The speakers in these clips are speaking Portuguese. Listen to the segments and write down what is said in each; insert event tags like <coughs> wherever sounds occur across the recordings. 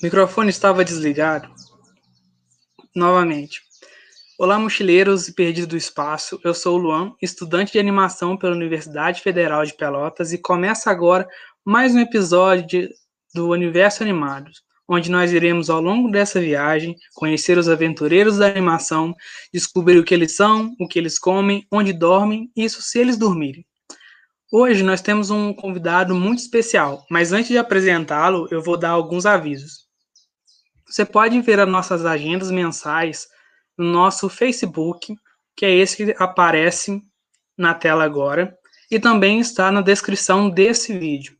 O microfone estava desligado. Novamente. Olá, mochileiros e perdidos do espaço. Eu sou o Luan, estudante de animação pela Universidade Federal de Pelotas e começa agora mais um episódio de, do Universo Animados, onde nós iremos ao longo dessa viagem conhecer os aventureiros da animação, descobrir o que eles são, o que eles comem, onde dormem, isso se eles dormirem. Hoje nós temos um convidado muito especial, mas antes de apresentá-lo, eu vou dar alguns avisos. Você pode ver as nossas agendas mensais no nosso Facebook, que é esse que aparece na tela agora, e também está na descrição desse vídeo.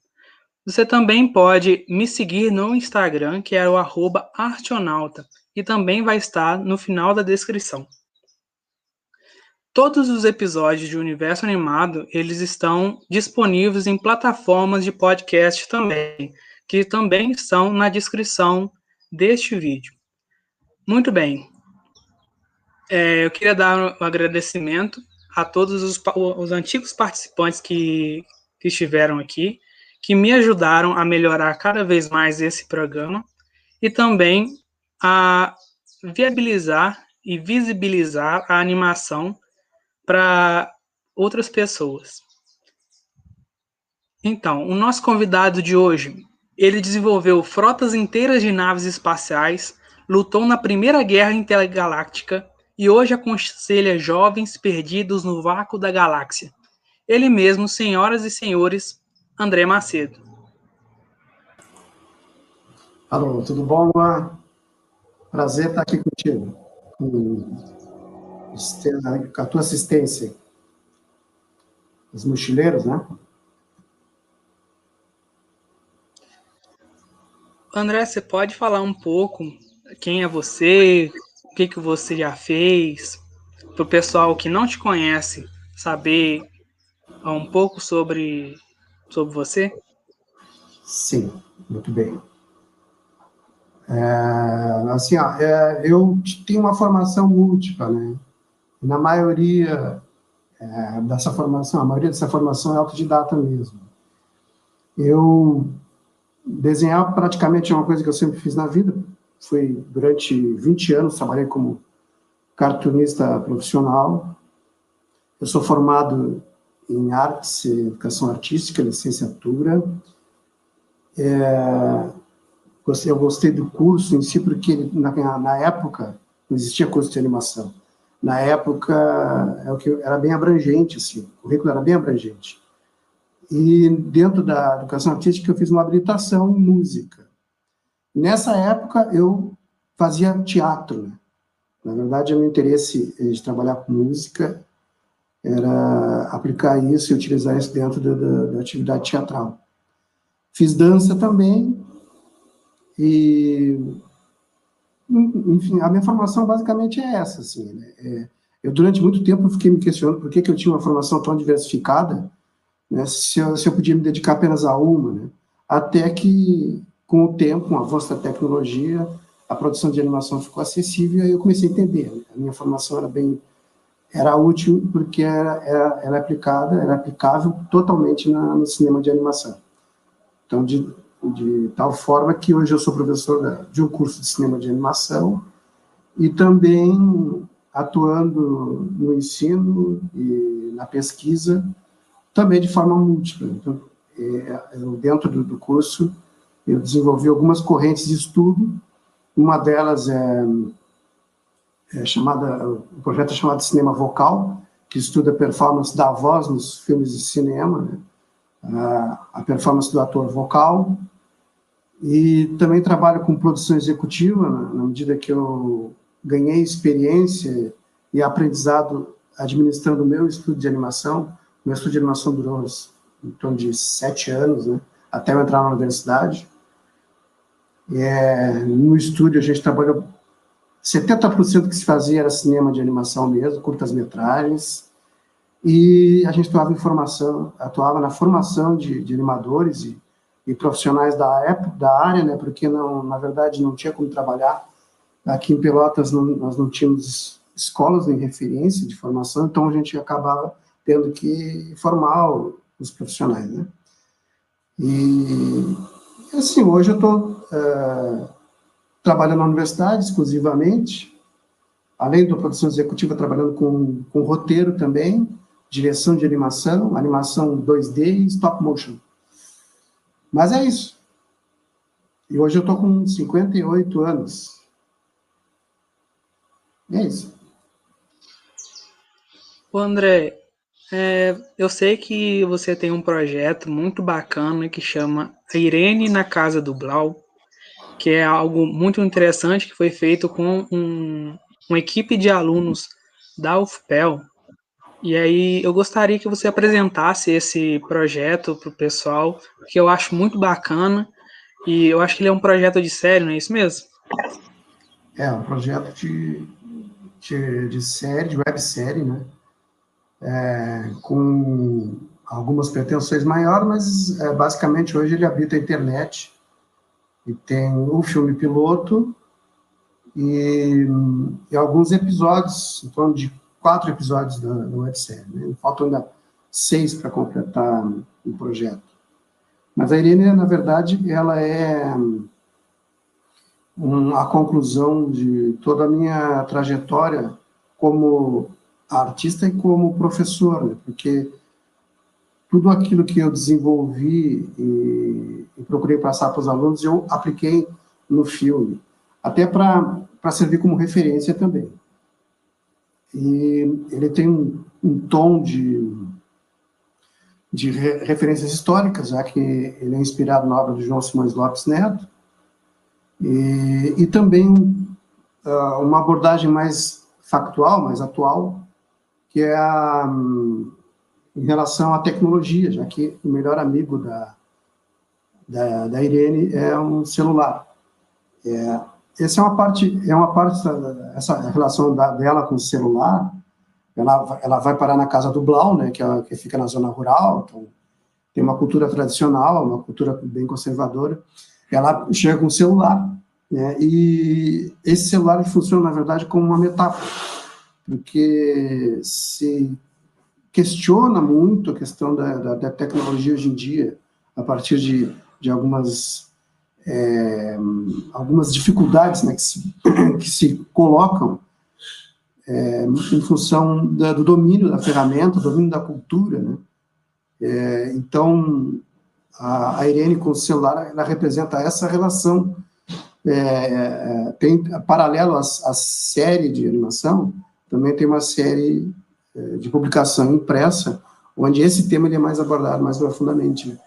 Você também pode me seguir no Instagram, que é o artionauta, e também vai estar no final da descrição. Todos os episódios de Universo Animado, eles estão disponíveis em plataformas de podcast também, que também estão na descrição deste vídeo. Muito bem. É, eu queria dar um agradecimento a todos os, os antigos participantes que, que estiveram aqui, que me ajudaram a melhorar cada vez mais esse programa e também a viabilizar e visibilizar a animação para outras pessoas. Então, o nosso convidado de hoje, ele desenvolveu frotas inteiras de naves espaciais, lutou na Primeira Guerra Intergaláctica e hoje aconselha jovens perdidos no vácuo da galáxia. Ele mesmo, senhoras e senhores, André Macedo. Alô, tudo bom, Luan? Prazer estar aqui contigo com a tua assistência. Os mochileiros, né? André, você pode falar um pouco quem é você, o que, que você já fez, para o pessoal que não te conhece saber um pouco sobre, sobre você? Sim, muito bem. É, assim, ó, é, eu tenho uma formação múltipla, né? Na maioria é, dessa formação, a maioria dessa formação é autodidata mesmo. Eu desenhar praticamente é uma coisa que eu sempre fiz na vida. Foi durante 20 anos, trabalhei como cartunista profissional. Eu sou formado em artes educação artística, licenciatura. É, eu gostei do curso em si, porque na, na época não existia curso de animação na época é era bem abrangente, assim, o currículo era bem abrangente. E dentro da educação artística eu fiz uma habilitação em música. Nessa época eu fazia teatro. Né? Na verdade, o meu interesse de trabalhar com música era aplicar isso e utilizar isso dentro da, da, da atividade teatral. Fiz dança também e enfim, a minha formação basicamente é essa, assim, né? é, eu durante muito tempo fiquei me questionando por que, que eu tinha uma formação tão diversificada, né, se, eu, se eu podia me dedicar apenas a uma, né, até que, com o tempo, com o avanço da tecnologia, a produção de animação ficou acessível e eu comecei a entender, né? a minha formação era bem, era útil porque era, era, era aplicada, era aplicável totalmente na, no cinema de animação. Então, de, de tal forma que hoje eu sou professor de um curso de cinema de animação e também atuando no ensino e na pesquisa, também de forma múltipla. Então, é, dentro do, do curso, eu desenvolvi algumas correntes de estudo, uma delas é, é chamada, o projeto é chamado Cinema Vocal, que estuda a performance da voz nos filmes de cinema, né? a performance do ator vocal, e também trabalho com produção executiva, na medida que eu ganhei experiência e aprendizado administrando o meu estudo de animação. Meu estudo de animação durou em torno de sete anos, né, até eu entrar na universidade. É, no estúdio a gente trabalhou 70% que se fazia era cinema de animação mesmo, curtas-metragens, e a gente atuava formação, atuava na formação de, de animadores e e profissionais da época, da área, né, porque não, na verdade não tinha como trabalhar. Aqui em Pelotas não, nós não tínhamos escolas nem referência de formação, então a gente acabava tendo que formar os profissionais, né. E, assim, hoje eu estou é, trabalhando na universidade exclusivamente, além da produção executiva, trabalhando com, com roteiro também, direção de animação, animação 2D e stop motion. Mas é isso. E hoje eu estou com 58 anos. É isso. O André, é, eu sei que você tem um projeto muito bacana que chama Irene na Casa do Blau, que é algo muito interessante que foi feito com um, uma equipe de alunos da UFPEL. E aí eu gostaria que você apresentasse esse projeto para o pessoal, que eu acho muito bacana. E eu acho que ele é um projeto de série, não é isso mesmo? É, um projeto de, de, de série, de websérie, né? É, com algumas pretensões maiores, mas é, basicamente hoje ele habita a internet e tem o filme piloto e, e alguns episódios, em torno de quatro episódios da, da websérie. Né? Faltam ainda seis para completar o projeto. Mas a Irene, na verdade, ela é um, a conclusão de toda a minha trajetória como artista e como professor, né? porque tudo aquilo que eu desenvolvi e, e procurei passar para os alunos, eu apliquei no filme, até para servir como referência também. E ele tem um, um tom de, de re, referências históricas, já que ele é inspirado na obra de João Simões Lopes Neto, e, e também uh, uma abordagem mais factual, mais atual, que é a, em relação à tecnologia, já que o melhor amigo da, da, da Irene é um celular. É, essa é uma parte, é uma parte essa relação da, dela com o celular. Ela, ela vai parar na casa do Blau, né, que, é, que fica na zona rural, então tem uma cultura tradicional, uma cultura bem conservadora. Ela chega com o celular, né, e esse celular funciona na verdade como uma metáfora, porque se questiona muito a questão da, da, da tecnologia hoje em dia, a partir de, de algumas, é, algumas dificuldades né, que, se, <coughs> que se colocam é, em função da, do domínio da ferramenta, do domínio da cultura. Né? É, então, a, a, Irene com o celular, ela representa essa relação. É, é, tem, paralelo à, à série de animação, também tem uma série é, de publicação impressa, onde esse tema ele é mais abordado mais profundamente. Né?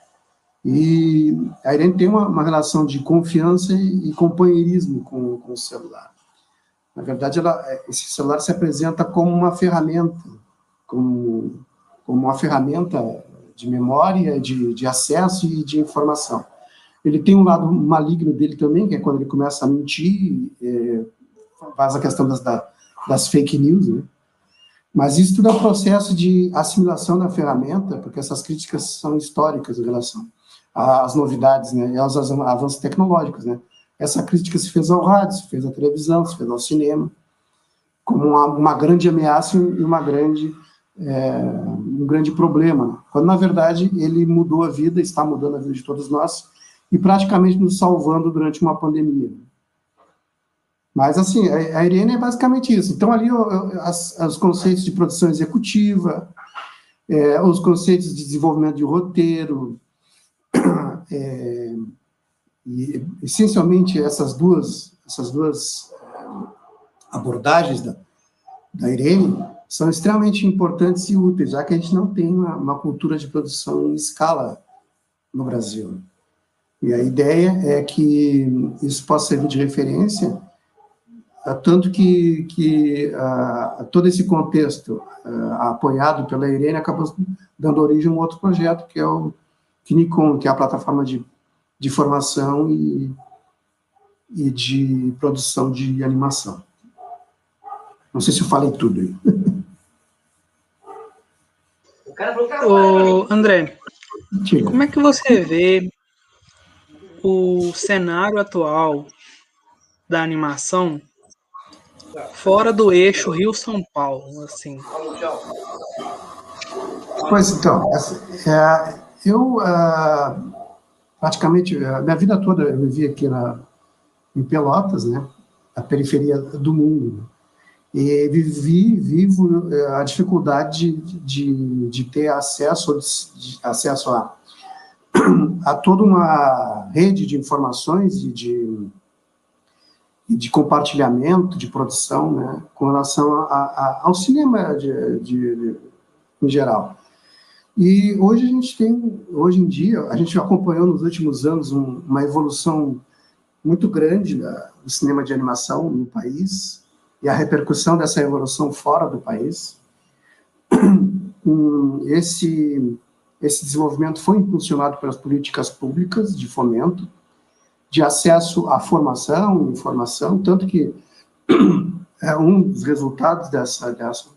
E a Irene tem uma, uma, relação de confiança e, e companheirismo com, com, o celular. Na verdade, ela, é, esse celular se apresenta como uma ferramenta, como, como uma ferramenta de memória, de, de acesso e de informação. Ele tem um lado maligno dele também, que é quando ele começa a mentir, é, faz a questão das, das fake news, né? Mas isso tudo é um processo de assimilação da ferramenta, porque essas críticas são históricas em relação às novidades, né, e aos avanços tecnológicos, né. Essa crítica se fez ao rádio, se fez à televisão, se fez ao cinema, como uma, uma grande ameaça e uma grande, é, um grande problema, quando na verdade ele mudou a vida, está mudando a vida de todos nós, e praticamente nos salvando durante uma pandemia. Mas, assim, a Irene é basicamente isso. Então, ali, as, os conceitos de produção executiva, é, os conceitos de desenvolvimento de roteiro, <clears throat> é, e, essencialmente, essas duas, essas duas abordagens da, da Irene são extremamente importantes e úteis, já que a gente não tem uma, uma cultura de produção em escala no Brasil. E a ideia é que isso possa servir de referência tanto que, que uh, todo esse contexto uh, apoiado pela Irene acabou dando origem a um outro projeto, que é o Kinicon, que é a plataforma de, de formação e, e de produção de animação. Não sei se eu falei tudo aí. <laughs> Ô, André, como é que você vê o cenário atual da animação fora do eixo Rio-São Paulo, assim. Pois então, é, eu uh, praticamente, a minha vida toda eu vivi aqui na, em Pelotas, né, a periferia do mundo. Né? E vivi, vivo eh, a dificuldade de, de, de ter acesso, de, acesso a, <clears throat> a toda uma rede de informações e de, de compartilhamento, de produção, né, com relação a, a, ao cinema de, de, em geral. E hoje a gente tem, hoje em dia, a gente acompanhou nos últimos anos um, uma evolução muito grande do cinema de animação no país e a repercussão dessa evolução fora do país. Esse, esse desenvolvimento foi impulsionado pelas políticas públicas de fomento, de acesso à formação, informação, tanto que <clears throat> é um dos resultados dessa, dessa,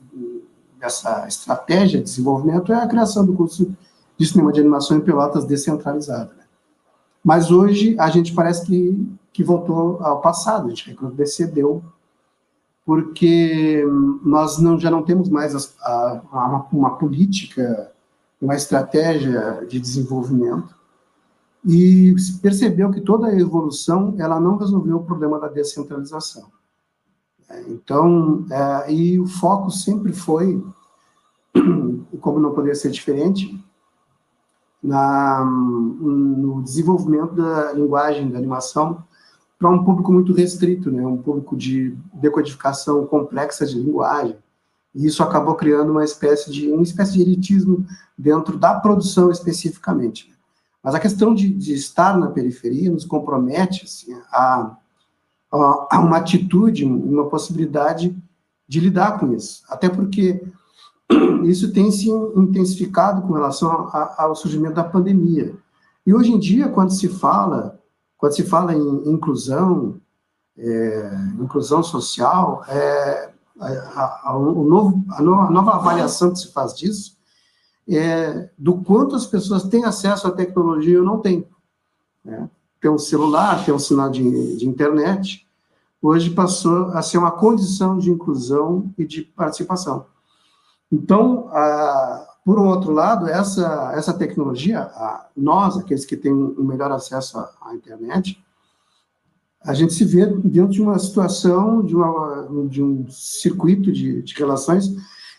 dessa estratégia de desenvolvimento é a criação do curso de cinema de animação em Pelotas descentralizado. Né? Mas hoje a gente parece que, que voltou ao passado, a gente retrocedeu, porque nós não, já não temos mais a, a, uma, uma política, uma estratégia de desenvolvimento, e percebeu que toda a evolução ela não resolveu o problema da descentralização. É, então, é, e o foco sempre foi, <clears throat> como não poderia ser diferente, na, no desenvolvimento da linguagem, da animação, para um público muito restrito, né? um público de decodificação complexa de linguagem. E isso acabou criando uma espécie de, uma espécie de elitismo dentro da produção especificamente. Mas a questão de, de estar na periferia nos compromete assim, a, a, uma atitude, uma possibilidade de lidar com isso. Até porque <clears throat> isso tem se intensificado com relação a, ao surgimento da pandemia. E hoje em dia, quando se fala, quando se fala em inclusão, é, inclusão social, é, a, a, o novo, a, nova avaliação que se faz disso é, do quanto as pessoas têm acesso à tecnologia ou não têm. Né? Tem um celular, tem um sinal de, de internet, hoje passou a ser uma condição de inclusão e de participação. Então, a, por um outro lado, essa, essa tecnologia, a, nós, aqueles que têm um melhor acesso à, à, internet, a gente se vê dentro de uma situação, de, uma, de um circuito de, de relações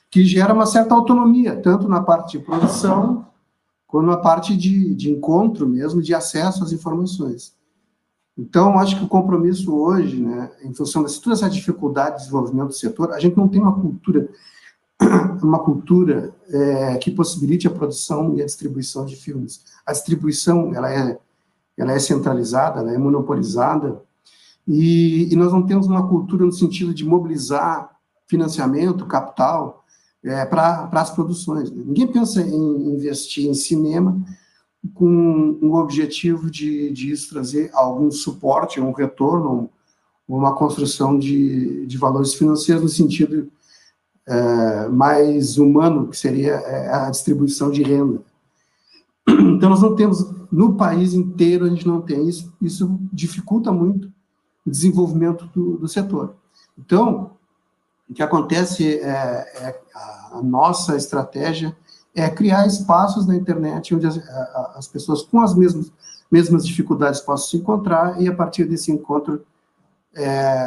que gera uma certa autonomia, tanto na parte de produção, quanto na parte de, de encontro mesmo, de acesso às informações. Então, acho que o compromisso hoje, né, em função de toda essa dificuldade de desenvolvimento do setor, a gente não tem uma cultura, <clears throat> uma cultura é, que possibilite a produção e a distribuição de filmes. A distribuição, ela é, ela é centralizada, ela é monopolizada, e, e nós não temos uma cultura no sentido de mobilizar financiamento, capital, é, para as produções. Né? Ninguém pensa em investir em cinema com o objetivo de, de isso trazer algum suporte, um retorno, uma construção de, de valores financeiros no sentido é, mais humano, que seria é, a distribuição de renda. Então, nós não temos, no país inteiro, a gente não tem isso, isso dificulta muito o desenvolvimento do, do setor. Então, o que acontece é, é a nossa estratégia é criar espaços na internet onde as, as, pessoas com as mesmas, mesmas dificuldades possam se encontrar e, a partir desse encontro, é,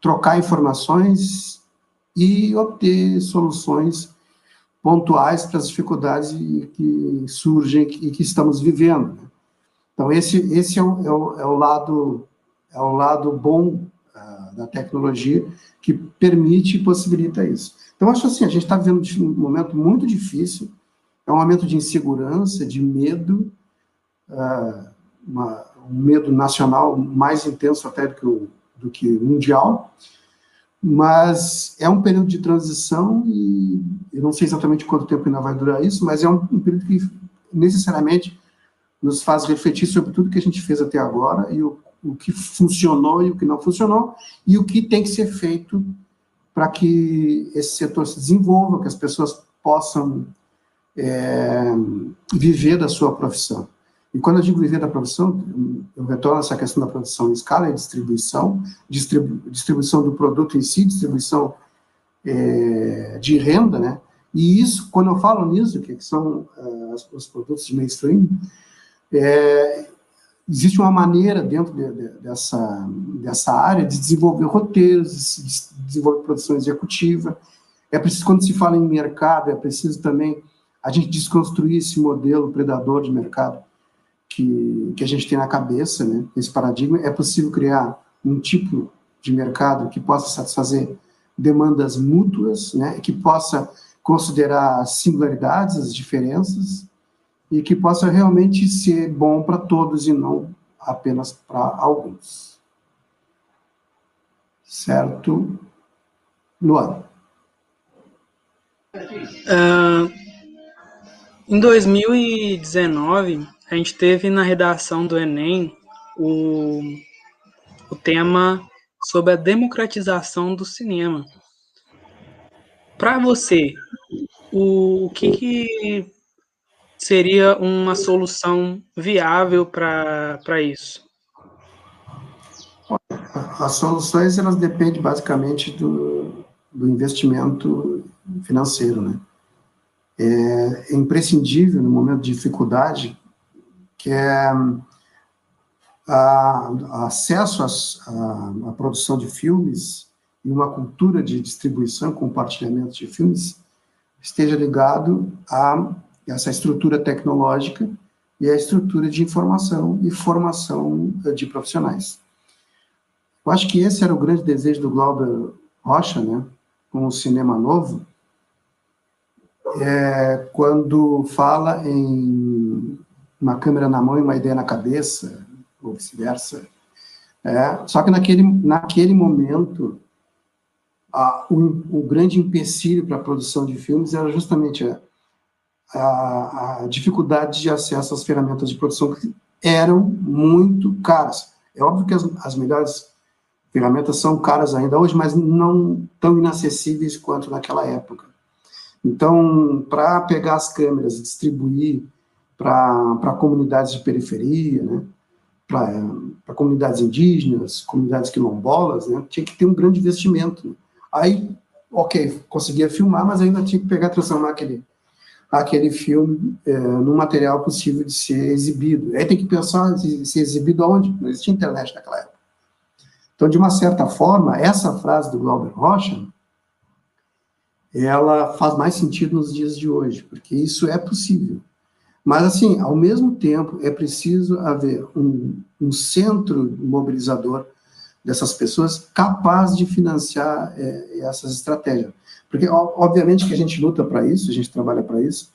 trocar informações e obter soluções pontuais para as dificuldades que surgem e que estamos vivendo. Então, esse, esse é, o, é, o, é o lado, é o lado bom da tecnologia que permite e possibilita isso. Então, acho assim, a gente está vivendo um momento muito difícil, é um momento de insegurança, de medo, uh, uma, um medo nacional mais intenso até do que, o, do que mundial, mas é um período de transição e eu não sei exatamente quanto tempo ainda vai durar isso, mas é um, um período que necessariamente nos faz refletir sobre tudo que a gente fez até agora e o o que funcionou e o que não funcionou, e o que tem que ser feito para que esse setor se desenvolva, que as pessoas possam é, viver da sua profissão. E quando eu digo viver da profissão, eu retorno a essa questão da produção em escala e distribuição, distribu distribuição do produto em si, distribuição é, de renda, né? E isso, quando eu falo nisso, que são uh, os produtos de mainstream, é, existe uma maneira dentro de, de, dessa, dessa área de desenvolver roteiros, de desenvolver produção executiva. É preciso, quando se fala em mercado, é preciso também a gente desconstruir esse modelo predador de mercado que, que a gente tem na cabeça, né? esse paradigma. É possível criar um tipo de mercado que possa satisfazer demandas mútuas, né? que possa considerar as singularidades, as diferenças, e que possa realmente ser bom para todos e não apenas para alguns. Certo? Luan. Uh, em 2019, a gente teve na redação do Enem o, o tema sobre a democratização do cinema. Para você, o, o que, que seria uma solução viável para isso? As soluções elas dependem basicamente do, do investimento financeiro, né? É imprescindível no momento de dificuldade que é a, a acesso à produção de filmes e uma cultura de distribuição, compartilhamento de filmes esteja ligado a essa estrutura tecnológica e a estrutura de informação e formação eh, de profissionais. Eu acho que esse era o grande desejo do Glauber Rocha, né, com o cinema novo, é, quando fala em uma câmera na mão e uma ideia na cabeça, ou vice-versa. É, só que naquele, naquele momento, a, o, o, grande empecilho para a produção de filmes era justamente a, a, a, dificuldade de acesso às ferramentas de produção que eram muito caras. É óbvio que as, as melhores ferramentas são caras ainda hoje, mas não tão inacessíveis quanto naquela época. Então, para pegar as câmeras e distribuir para comunidades de periferia, né, para comunidades indígenas, comunidades quilombolas, né, tinha que ter um grande investimento. Né. Aí, ok, conseguia filmar, mas ainda tinha que pegar transformar aquele, aquele filme é, num material possível de ser exibido. Aí tem que pensar em ser exibido aonde? Não existia internet naquela época. Então, de uma certa forma, essa frase do Glauber Rocha, ela faz mais sentido nos dias de hoje, porque isso é possível. Mas, assim, ao mesmo tempo, é preciso haver um, um centro mobilizador dessas pessoas capaz de financiar é, essas estratégias. Porque, obviamente, que a gente luta para isso, a gente trabalha para isso,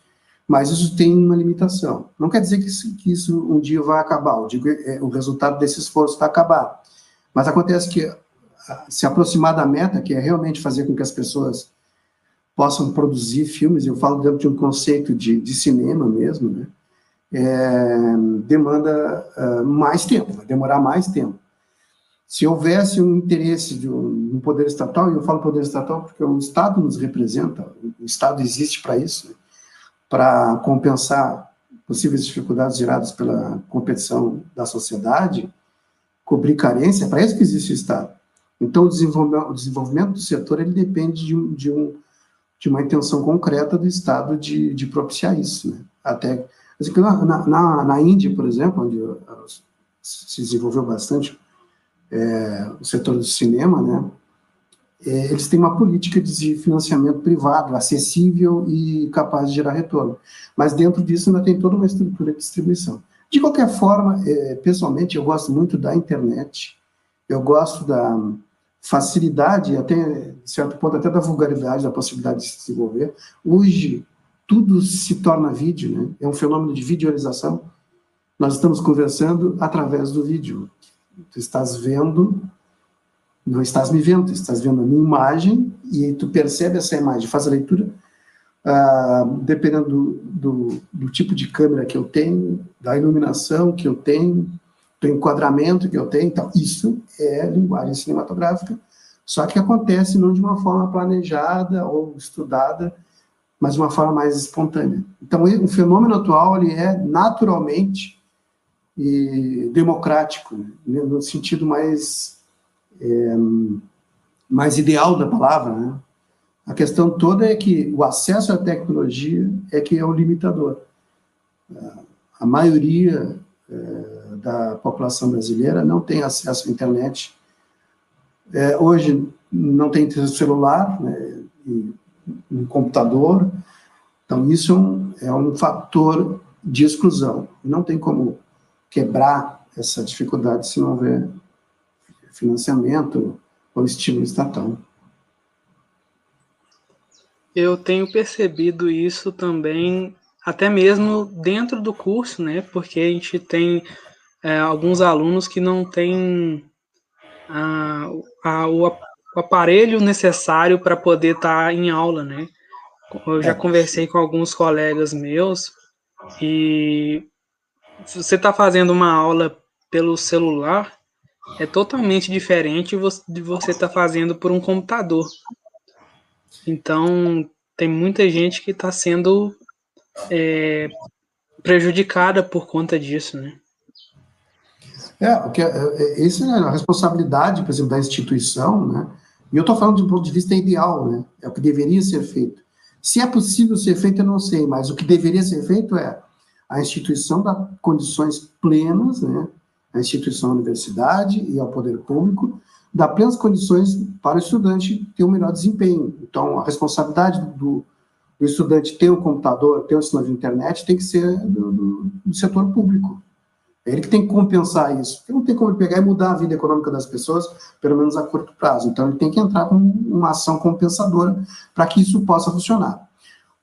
mas isso tem uma limitação. Não quer dizer que isso, que isso um dia vai acabar, eu digo, é, o resultado desse esforço vai acabar. Mas acontece que se aproximar da meta, que é realmente fazer com que as pessoas possam produzir filmes, eu falo dentro de um conceito de, de cinema mesmo, né? É, demanda uh, mais tempo, vai demorar mais tempo. Se houvesse um interesse de um, um, poder estatal, e eu falo poder estatal porque o Estado nos representa, o Estado existe para isso, né? para compensar possíveis dificuldades geradas pela competição da sociedade, cobrir carência, é para isso que existe o Estado. Então, o desenvolvimento, do setor ele depende de um, de um de uma intenção concreta do Estado de, de propiciar isso. Né? Até assim, na, na, na Índia, por exemplo, onde se desenvolveu bastante é, o setor do cinema, né? É, eles têm uma política de financiamento privado, acessível e capaz de gerar retorno. Mas dentro disso ainda tem toda uma estrutura de distribuição. De qualquer forma, é, pessoalmente, eu gosto muito da internet, eu gosto da, facilidade, até certo ponto, até da vulgaridade, da possibilidade de se desenvolver. Hoje, tudo se torna vídeo, né? É um fenômeno de videoalização. Nós estamos conversando através do vídeo. Tu estás vendo, não estás me vendo, tu estás vendo a minha imagem e tu percebe essa imagem, faz a leitura, ah, dependendo do, do, do tipo de câmera que eu tenho, da iluminação que eu tenho, do enquadramento que eu tenho. Então, isso é linguagem cinematográfica, só que acontece não de uma forma planejada ou estudada, mas de uma forma mais espontânea. Então, o fenômeno atual ele é naturalmente e democrático, né? no sentido mais é, mais ideal da palavra. Né? A questão toda é que o acesso à tecnologia é que é o limitador. A maioria é, da população brasileira não tem acesso à internet. É, hoje não tem celular né, e um computador, então isso é um, é um fator de exclusão. Não tem como quebrar essa dificuldade se não houver financiamento ou estímulo estatal. Eu tenho percebido isso também, até mesmo dentro do curso, né? Porque a gente tem é, alguns alunos que não têm a, a, o, o, aparelho necessário para poder estar tá em aula, né? Eu já é. conversei com alguns colegas meus e se você está fazendo uma aula pelo celular, é totalmente diferente de você estar tá fazendo por um computador. Então, tem muita gente que está sendo é, prejudicada por conta disso, né? É, porque é, isso é a responsabilidade, por exemplo, da instituição, né? E eu estou falando um ponto de vista ideal, né? É o que deveria ser feito. Se é possível ser feito, eu não sei, mas o que deveria ser feito é a instituição dar condições plenas, né? A instituição, a universidade e ao poder público dá plenas condições para o estudante ter um melhor desempenho. Então, a responsabilidade do, do estudante ter um computador, ter um sinal de internet, tem que ser do, do, do setor público. É ele que tem que compensar isso. Porque não tem como pegar e mudar a vida econômica das pessoas, pelo menos a curto prazo. Então, ele tem que entrar com uma ação compensadora para que isso possa funcionar.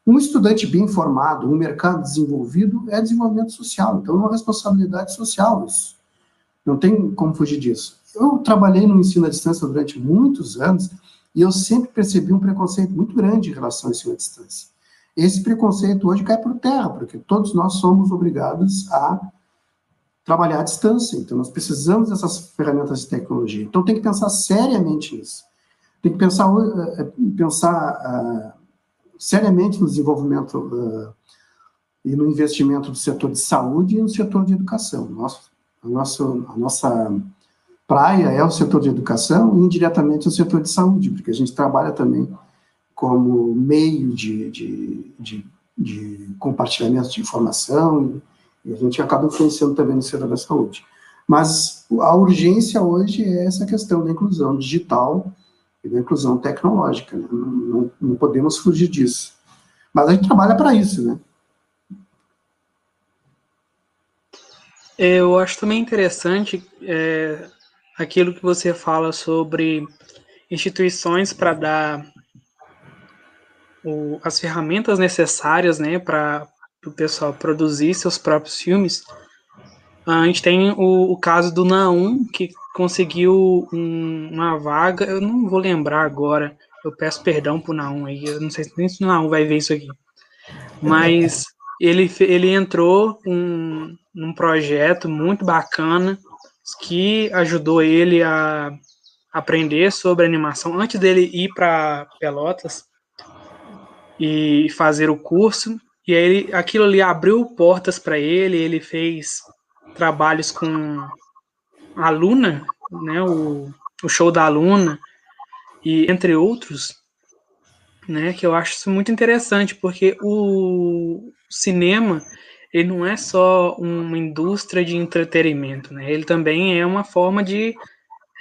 Um estudante bem formado, um mercado desenvolvido, é desenvolvimento social. Então, é uma responsabilidade social isso. Não tem como fugir disso. Eu trabalhei no ensino à distância durante muitos anos e eu sempre percebi um preconceito muito grande em relação ao ensino à distância. Esse preconceito hoje cai por terra, porque todos nós somos obrigados a trabalhar à distância. Então, nós precisamos dessas ferramentas de tecnologia. Então, tem que pensar seriamente nisso. Tem que pensar, uh, pensar uh, seriamente no desenvolvimento uh, e no investimento do setor de saúde e no setor de educação. Nosso, a, nossa, a nossa praia é o setor de educação e indiretamente o setor de saúde, porque a gente trabalha também como meio de, de, de, de compartilhamento de informação e a gente acaba influenciando também no setor da saúde. Mas a urgência hoje é essa questão da inclusão digital e da inclusão tecnológica. Né? Não, não, não podemos fugir disso. Mas a gente trabalha para isso, né? Eu acho também interessante é, aquilo que você fala sobre instituições para dar o, as ferramentas necessárias né, para o pessoal produzir seus próprios filmes. A gente tem o, o caso do Naum, que conseguiu um, uma vaga, eu não vou lembrar agora, eu peço perdão pro Naum aí, eu não sei nem se o Naum vai ver isso aqui. Mas <laughs> ele, ele entrou um, num projeto muito bacana que ajudou ele a aprender sobre animação antes dele ir para Pelotas e fazer o curso. E aí aquilo ali abriu portas para ele, ele fez trabalhos com a Luna, né, o, o show da Luna, e entre outros, né, que eu acho isso muito interessante, porque o cinema ele não é só uma indústria de entretenimento, né? Ele também é uma forma de,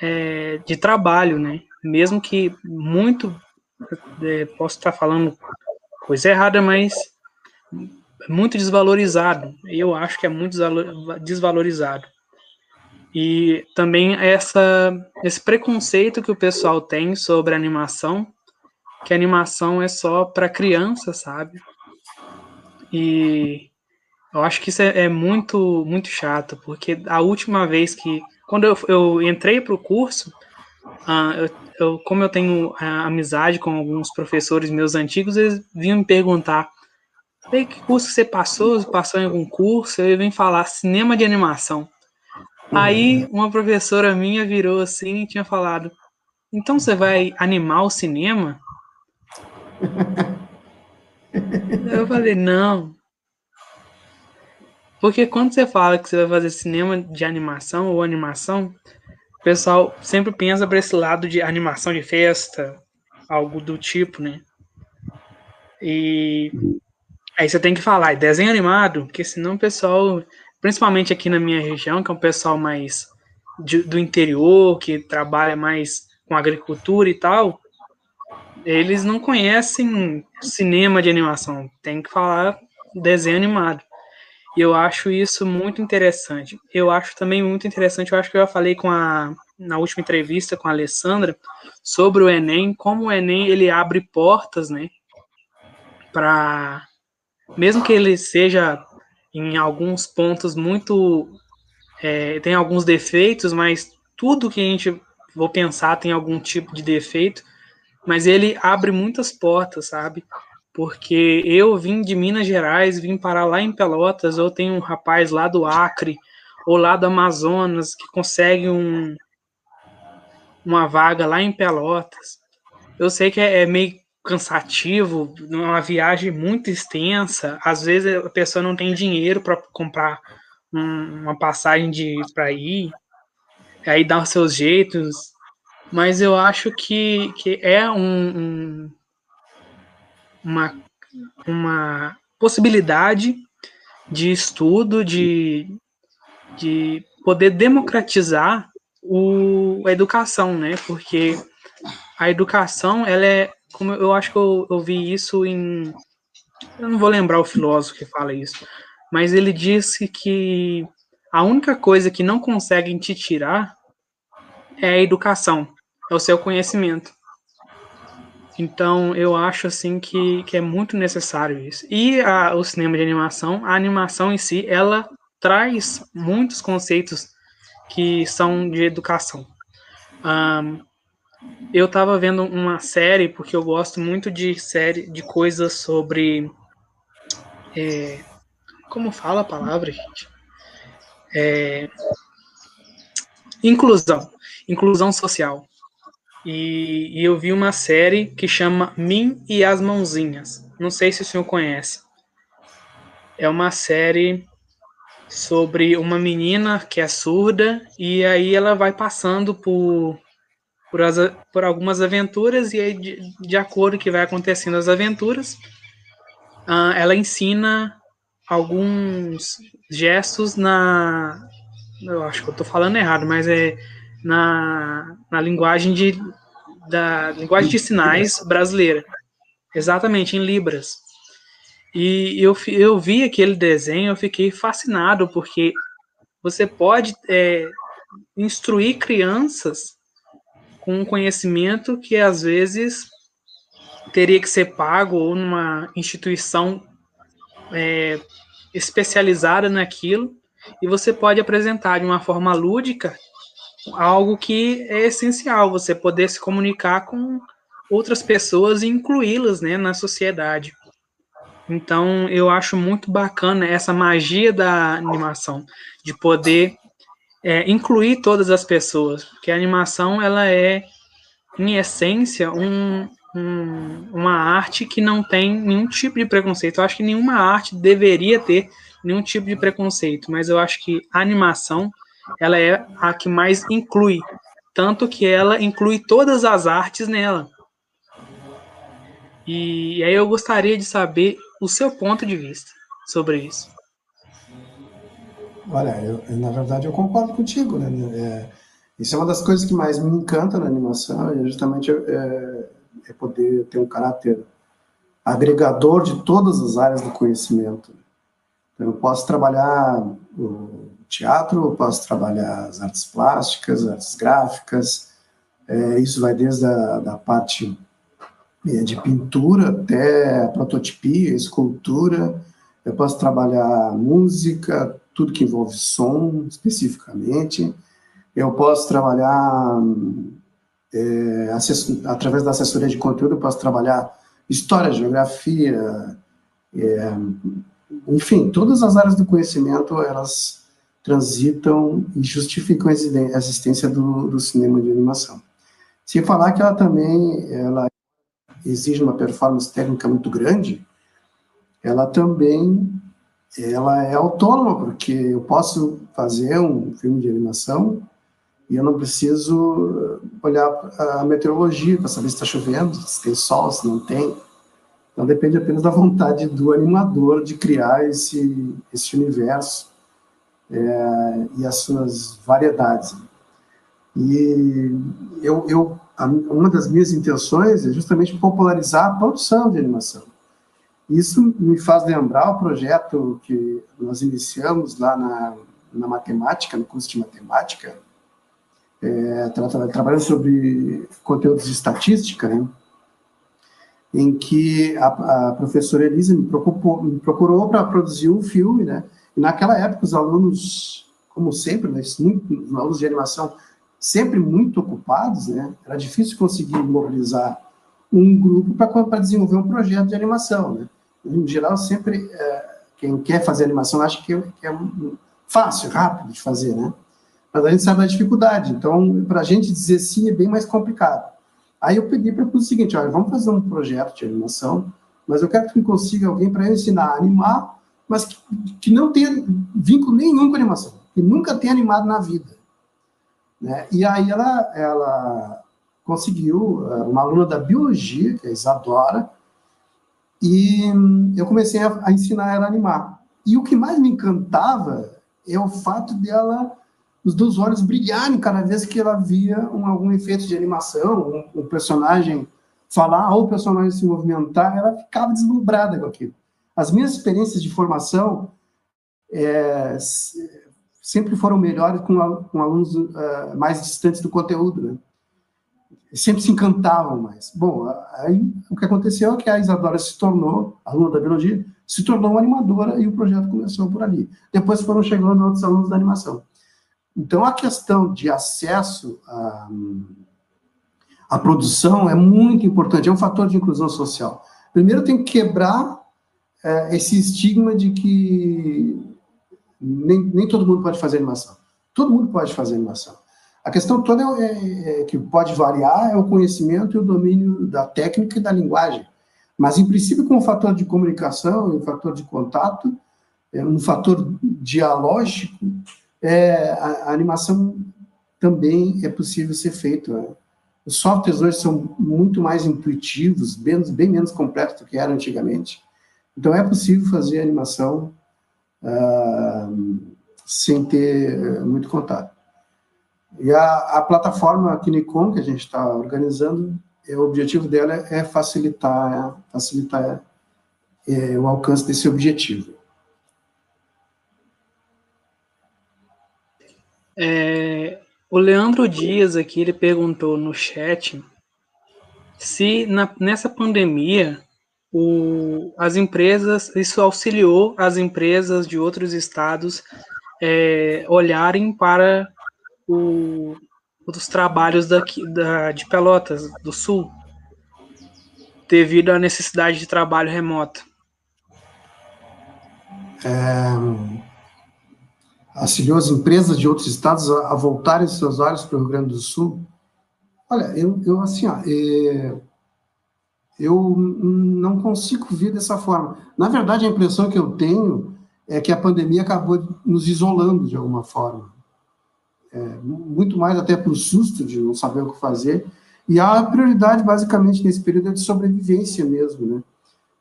é, de trabalho, né? Mesmo que muito é, posso estar falando coisa errada, mas muito desvalorizado. Eu acho que é muito desvalorizado. E também essa esse preconceito que o pessoal tem sobre animação, que animação é só para criança, sabe? E eu acho que isso é, é, muito, muito chato, porque a última vez que. Quando eu, eu entrei para o curso, uh, eu, eu, como eu tenho uh, amizade com alguns professores meus antigos, eles vinham me perguntar: que curso que você passou? Você passou em algum curso? Eu vim falar cinema de animação. Aí uma professora minha virou assim e tinha falado: Então você vai animar o cinema? eu falei: Não, porque quando você fala que você vai fazer cinema de animação ou animação, o pessoal sempre pensa para esse lado de animação de festa, algo do tipo, né? E aí você tem que falar, desenho animado, porque senão o pessoal principalmente aqui na minha região, que é um pessoal mais de, do interior, que trabalha mais com agricultura e tal, eles não conhecem cinema de animação, tem que falar desenho animado. E eu acho isso muito interessante. Eu acho também muito interessante, eu acho que eu já falei com a na última entrevista com a Alessandra sobre o Enem, como o Enem ele abre portas, né, para mesmo que ele seja em alguns pontos muito é, tem alguns defeitos, mas tudo que a gente vou pensar tem algum tipo de defeito, mas ele abre muitas portas, sabe? Porque eu vim de Minas Gerais, vim parar lá em Pelotas, ou tem um rapaz lá do Acre, ou lá do Amazonas, que consegue um, uma vaga lá em Pelotas. Eu sei que é, é meio cansativo, uma viagem muito extensa. Às vezes a pessoa não tem dinheiro para comprar um, uma passagem de para ir, aí dá os seus jeitos. Mas eu acho que, que é um, um uma, uma possibilidade de estudo, de, de poder democratizar o, a educação, né? Porque a educação, ela é, como eu acho que eu, eu vi isso em, eu não vou lembrar o filósofo que fala isso, mas ele disse que a única coisa que não conseguem te tirar é a educação, é o seu conhecimento. Então, eu acho assim que, que é muito necessário isso. E a, o cinema de animação, a animação em si, ela traz muitos conceitos que são de educação. Um, eu estava vendo uma série, porque eu gosto muito de série, de coisas sobre. É, como fala a palavra, gente? É, inclusão. Inclusão social. E, e, eu vi uma série que chama Mim e as Mãozinhas. Não sei se o senhor conhece. É uma série sobre uma menina que é surda e aí ela vai passando por por, as, por algumas aventuras e aí de, de acordo que vai acontecendo as aventuras uh, ela ensina alguns gestos na eu acho que eu estou falando errado mas é na, na linguagem de da linguagem de sinais brasileira. Exatamente em libras. E eu, eu vi aquele desenho, eu fiquei fascinado, porque você pode é, instruir crianças com um conhecimento que às vezes teria que ser pago ou numa instituição é, especializada naquilo, e você pode apresentar de uma forma lúdica algo que é essencial, você poder se comunicar com outras pessoas e incluí-las né, na sociedade. Então, eu acho muito bacana essa magia da animação, de poder é, incluir todas as pessoas, porque a animação, ela é, em essência, um, um, uma arte que não tem nenhum tipo de preconceito. Eu acho que nenhuma arte deveria ter nenhum tipo de preconceito, mas eu acho que a animação, ela é a que mais inclui, tanto que ela inclui todas as artes nela. E aí eu gostaria de saber o seu ponto de vista sobre isso. Olha, eu, na verdade eu concordo contigo, né? É, isso é uma das coisas que mais me encanta na animação, é justamente é, é poder ter um caráter agregador de todas as áreas do conhecimento. Então, eu posso trabalhar o teatro, eu posso trabalhar as artes plásticas, artes gráficas, é, isso vai desde a da parte é, de pintura até prototipia, escultura. Eu posso trabalhar música, tudo que envolve som especificamente. Eu posso trabalhar, é, através da assessoria de conteúdo, eu posso trabalhar história, geografia, é, enfim, todas as áreas do conhecimento, elas transitam e justificam a existência do, do cinema de animação. Sem falar que ela também ela exige uma performance técnica muito grande, ela também ela é autônoma, porque eu posso fazer um filme de animação e eu não preciso olhar a meteorologia para saber se está chovendo, se tem sol, se não tem. Então depende apenas da vontade do animador de criar esse, esse universo é, e as suas variedades. E eu, eu, uma das minhas intenções é justamente popularizar a produção de animação. Isso me faz lembrar o projeto que nós iniciamos lá na, na matemática, no curso de matemática, é, tra tra trabalhando sobre conteúdos de estatística, né? em que a, a professora Elisa me procurou, me procurou para produzir um filme, né? E naquela época os alunos, como sempre, né, muito, os alunos de animação sempre muito ocupados, né? Era difícil conseguir mobilizar um grupo para desenvolver um projeto de animação, né? Em geral, sempre é, quem quer fazer animação acha que, que é fácil, rápido de fazer, né? Mas a gente sabe da dificuldade. Então, para a gente dizer sim é bem mais complicado. Aí eu pedi para o seguinte, olha, vamos fazer um projeto de animação, mas eu quero que me consiga alguém para ensinar a animar, mas que, que, não tenha vínculo nenhum com animação, que nunca tenha animado na vida. Né? E aí ela, ela conseguiu, eh, uma aluna da biologia, que é a Isadora, e eu comecei a, a ensinar ela a animar. E o que mais me encantava é o fato dela os dois olhos brilharem cada vez que ela via um, algum efeito de animação, um, um, personagem falar ou o personagem se movimentar, ela ficava deslumbrada com aquilo. As minhas experiências de formação é, sempre foram melhores com, com alunos uh, mais distantes do conteúdo, né? Sempre se encantavam mais. Bom, aí o que aconteceu é que a Isadora se tornou, aluna da biologia, se tornou uma animadora e o projeto começou por ali. Depois foram chegando outros alunos da animação. Então, a questão de acesso à, à produção é muito importante, é um fator de inclusão social. Primeiro, tem que quebrar é, esse estigma de que nem, nem todo mundo pode fazer animação. Todo mundo pode fazer animação. A questão toda é, é, é, que pode variar é o conhecimento e o domínio da técnica e da linguagem. Mas, em princípio, como fator de comunicação, um fator de contato, é um fator dialógico, é, a, a, animação também é possível ser feita. Né? Os softwares hoje são muito mais intuitivos, bem, bem menos complexos do que eram antigamente. Então, é possível fazer animação uh, sem ter eh, muito contato. E a, a plataforma Kinicom, que a gente está organizando, é, o objetivo dela é facilitar, facilitar é, o alcance desse objetivo. É, o Leandro Dias aqui, ele perguntou no chat se na, nessa pandemia o, as empresas, isso auxiliou as empresas de outros estados é, olharem para o, os trabalhos daqui, da, de Pelotas do Sul, devido à necessidade de trabalho remoto. É, auxiliou as empresas de outros estados a, a voltarem seus olhos para o Rio Grande do Sul? Olha, eu, eu assim, ó, é, eu não consigo ver dessa forma. Na verdade, a impressão que eu tenho é que a pandemia acabou nos isolando de alguma forma. É, muito mais até para o susto de não saber o que fazer. E a prioridade, basicamente, nesse período é de sobrevivência mesmo, né?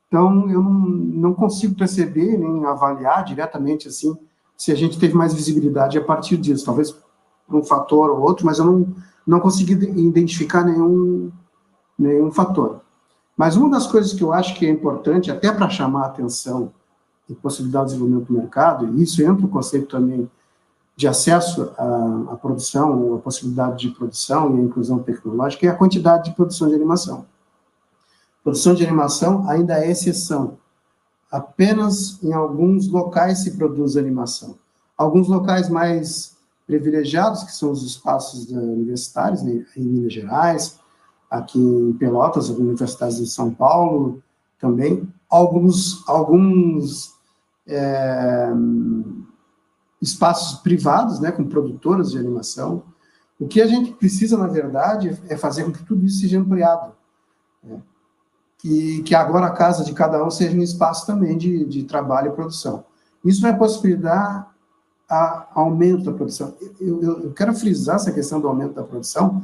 Então, eu não, não consigo perceber nem avaliar diretamente, assim, se a gente teve mais visibilidade a partir disso, talvez um fator ou outro, mas eu não, não consegui identificar nenhum, nenhum fator. Mas uma das coisas que eu acho que é importante, até para chamar a atenção e possibilitar o desenvolvimento do mercado, e isso entra o conceito também de acesso à, à produção, a possibilidade de produção e a inclusão tecnológica, é a quantidade de produção de animação. Produção de animação ainda é exceção apenas em alguns locais se produz animação. Alguns locais mais privilegiados, que são os espaços universitários, né, em Minas Gerais, aqui em Pelotas, universidades de São Paulo também, alguns, alguns é, espaços privados, né, com produtoras de animação. O que a gente precisa, na verdade, é fazer com que tudo isso seja ampliado. Né? e que agora a casa de cada um seja um espaço também de, de trabalho e produção. Isso vai possibilitar a aumento da produção. Eu, eu, eu, quero frisar essa questão do aumento da produção,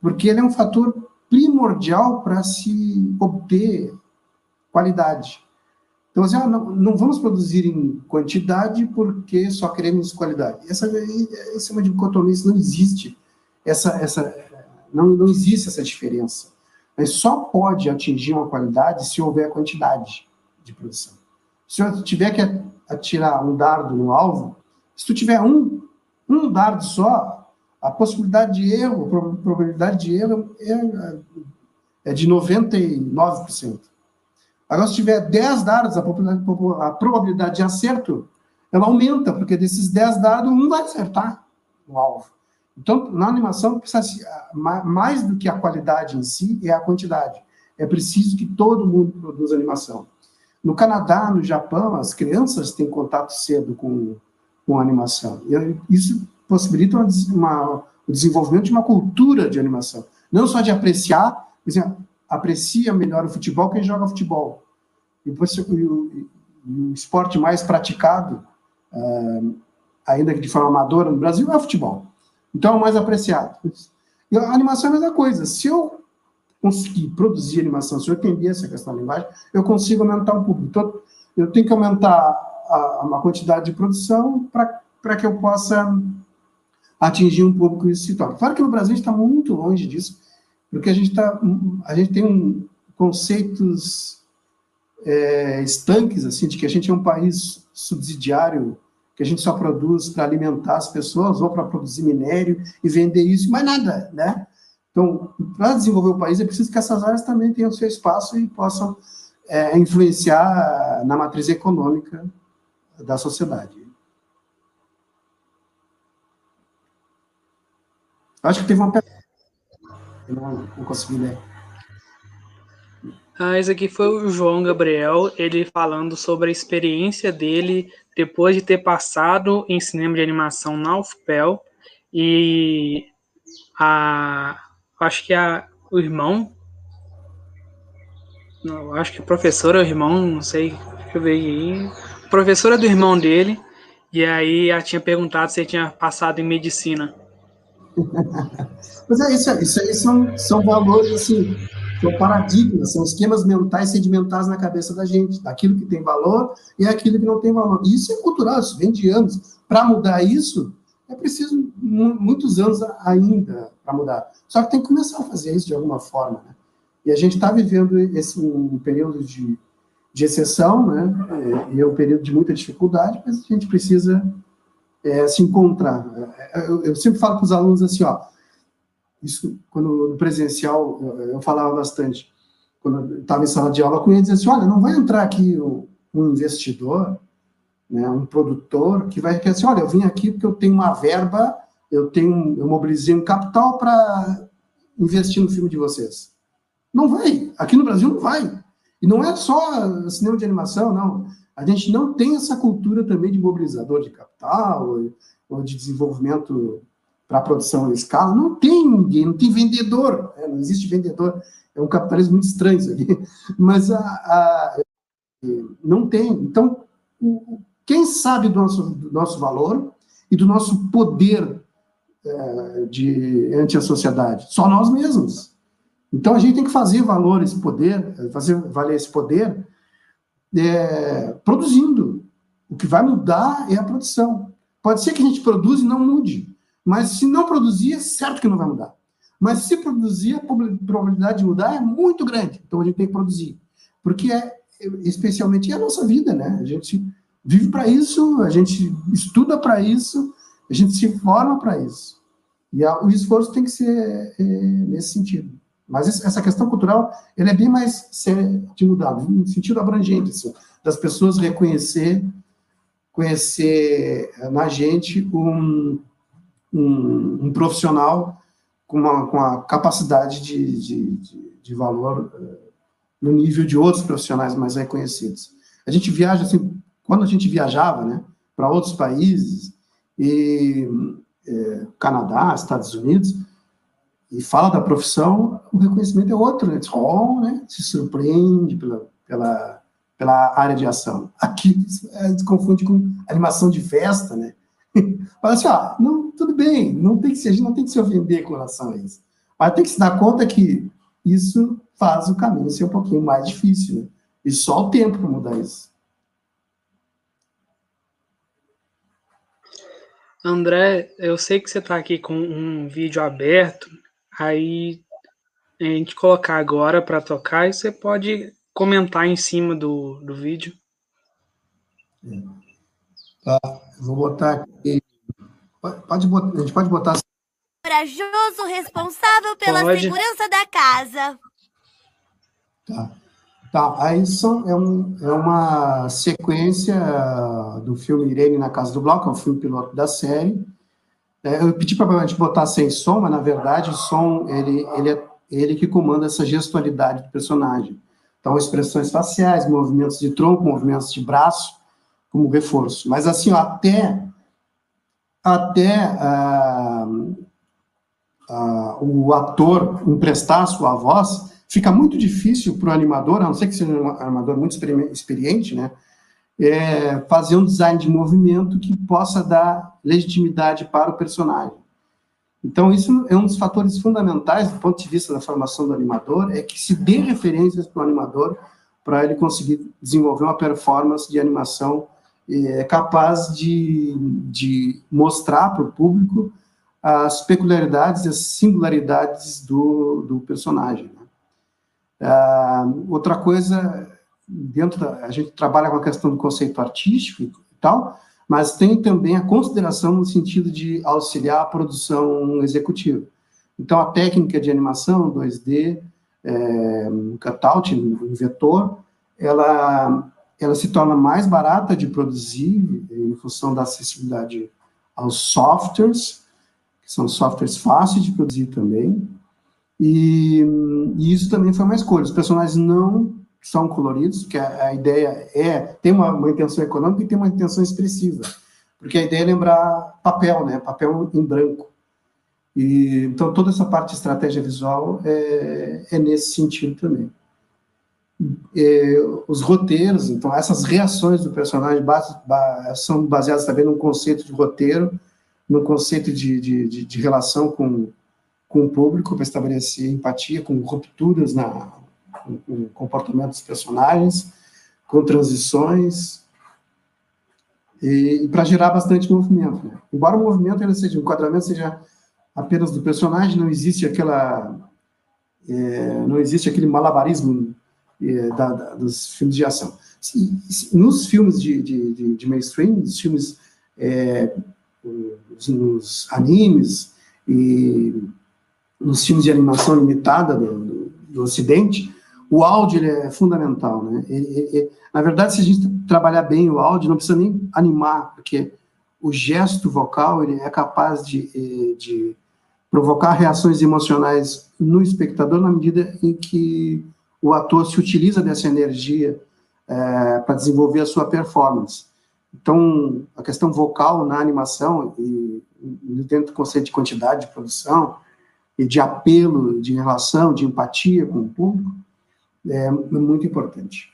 porque ele é um fator primordial para se obter qualidade. Então, assim, não, não, vamos produzir em quantidade porque só queremos qualidade. Essa, essa é uma dicotomia, isso não existe. Essa, essa, não, não existe essa diferença. Mas só pode atingir uma qualidade se houver quantidade de produção. Se eu tiver que atirar um dardo no alvo, se tu tiver um, um dardo só, a possibilidade de erro, a probabilidade de erro é, é de 99%. Agora, se tiver 10 dardos, a probabilidade, de acerto, ela aumenta, porque desses 10 dardos, um vai acertar no alvo. Então, na animação, precisa mais do que a qualidade em si, é a quantidade. É preciso que todo mundo produza animação. No Canadá, no Japão, as crianças têm contato cedo com, com animação. Isso possibilita uma, uma, o desenvolvimento de uma cultura de animação. Não só de apreciar, por exemplo, aprecia melhor o futebol quem joga futebol. E, o, o esporte mais praticado, uh, ainda que de forma amadora no Brasil, é o futebol. Então é o mais apreciado. E a animação é a mesma coisa. Se eu conseguir produzir animação, se eu entender essa questão da linguagem, eu consigo aumentar o público. Então, eu tenho que aumentar a, a quantidade de produção para que eu possa atingir um público e se torna. Claro que no Brasil está muito longe disso, porque a gente, tá, a gente tem um, conceitos é, estanques, assim, de que a gente é um país subsidiário, que a gente só produz para alimentar as pessoas ou para produzir minério e vender isso, mas nada, né? Então, para desenvolver o país, é preciso que essas áreas também tenham seu espaço e possam é, influenciar na matriz econômica da sociedade. Acho que teve uma pergunta não, não consegui ler. Ah, esse aqui foi o João Gabriel, ele falando sobre a experiência dele depois de ter passado em cinema de animação na UFPEL e a, acho que a, o irmão, não, acho que o professor é o irmão, não sei, deixa eu ver aí, professora do irmão dele, e aí ela tinha perguntado se ele tinha passado em medicina. <laughs> Mas é isso, isso aí são, são valores, assim, são paradigmas, são esquemas mentais sedimentados na cabeça da gente, daquilo que tem valor e aquilo que não tem valor. E isso é cultural, isso vem de anos. Para mudar isso, é preciso muitos anos ainda para mudar. Só que tem que começar a fazer isso de alguma forma. Né? E a gente está vivendo esse um período de, de exceção, né? e é um período de muita dificuldade, mas a gente precisa é, se encontrar. Eu, eu, sempre falo para os alunos assim, ó, isso quando no presencial eu, eu falava bastante, quando estava em sala de aula com eles, assim, olha, não vai entrar aqui um, um investidor, né, um produtor que vai querer assim, olha, eu vim aqui porque eu tenho uma verba, eu tenho, eu mobilizei um capital para investir no filme de vocês. Não vai. Aqui no Brasil não vai. E não é só cinema de animação, não. A gente não tem essa cultura também de mobilizador de capital ou de desenvolvimento para produção em escala. Não tem ninguém, não tem vendedor, né? não existe vendedor. É um capitalismo muito estranho isso aqui. <laughs> Mas a, a, não tem. Então, o, quem sabe do nosso, do nosso valor e do nosso poder é, de, ante a sociedade? Só nós mesmos. Então, a gente tem que fazer valer esse poder, fazer valer esse poder é, produzindo. O que vai mudar é a produção. Pode ser que a gente produza e não mude, mas se não produzir, é certo que não vai mudar. Mas se produzir, a probabilidade de mudar é muito grande. Então a gente tem que produzir. Porque é, especialmente é a nossa vida, né? A gente vive para isso, a gente estuda para isso, a gente se forma para isso. E a, o esforço tem que ser é, nesse sentido. Mas essa questão cultural, ele é bem mais de mudar, no sentido abrangente, assim, das pessoas reconhecer, conhecer na gente um, um, um profissional com, uma, com a capacidade de, de, de, de valor uh, no nível de outros profissionais mais reconhecidos. A gente viaja, assim, quando a gente viajava, né, para outros países, e é, Canadá, Estados Unidos, e fala da profissão, o reconhecimento é outro, né? Oh, né? Se surpreende pela, pela, pela área de ação. Aqui é, se confunde com animação de festa, né? <laughs> Fala assim, ó, não, tudo bem, não tem que se, a gente não tem que se ofender com relação a isso. Mas tem que se dar conta que isso faz o caminho ser um pouquinho mais difícil. Né? E só o tempo para mudar isso. André, eu sei que você está aqui com um vídeo aberto, aí a gente colocar agora para tocar e você pode comentar em cima do, do vídeo. É. Tá vou botar aqui. Pode botar, a gente pode botar. Corajoso responsável pela pode. segurança da casa. Tá. Tá, aí são, é, um, é uma sequência do filme Irene na Casa do Bloco, é o filme piloto da série. É, eu pedi para a gente botar sem som, mas na verdade o som ele, ele é ele que comanda essa gestualidade do personagem. Então, expressões faciais, movimentos de tronco, movimentos de braço, como reforço. Mas assim, ó, até até ah, ah, o ator emprestar sua voz, fica muito difícil para o animador, a não ser que seja um animador muito experiente, né, é, fazer um design de movimento que possa dar legitimidade para o personagem. Então, isso é um dos fatores fundamentais do ponto de vista da formação do animador, é que se dê referências para o animador para ele conseguir desenvolver uma performance de animação é, capaz de, de mostrar para o público as peculiaridades e as singularidades do, do personagem. Né? Ah, outra coisa, dentro da, a gente trabalha com a questão do conceito artístico e tal, mas tem também a consideração no sentido de auxiliar a produção executiva. Então, a técnica de animação 2D, é, cutout, em vetor, ela, ela se torna mais barata de produzir em função da acessibilidade aos softwares, que são softwares fáceis de produzir também, e, e isso também foi uma escolha. Os personagens não são coloridos, que a, a ideia é tem uma, uma, intenção econômica e tem uma intenção expressiva, porque a ideia é lembrar papel, né, papel em branco. E então toda essa parte de estratégia visual é, é nesse sentido também. É, os roteiros, então essas reações do personagem base, base, são baseadas também num conceito de roteiro, no conceito de, de, de, de relação com, com o público para estabelecer empatia, com rupturas na, com, com comportamento dos personagens, com transições, e, e para gerar bastante movimento. Né? Embora o movimento ele seja, o enquadramento seja apenas do personagem, não existe aquela, é, não existe aquele malabarismo da, da, dos filmes de ação. Nos filmes de, de, de, de, mainstream, nos filmes, é, nos animes e nos filmes de animação limitada do, do, do Ocidente, o áudio é fundamental, né? Ele, ele, na verdade, se a gente trabalhar bem o áudio, não precisa nem animar, porque o gesto vocal ele é capaz de, eh, de provocar reações emocionais no espectador na medida em que o ator se utiliza dessa energia é, para desenvolver a sua performance. Então, a questão vocal na animação e dentro do conceito de quantidade de produção e de apelo, de relação, de empatia com o público, é muito importante.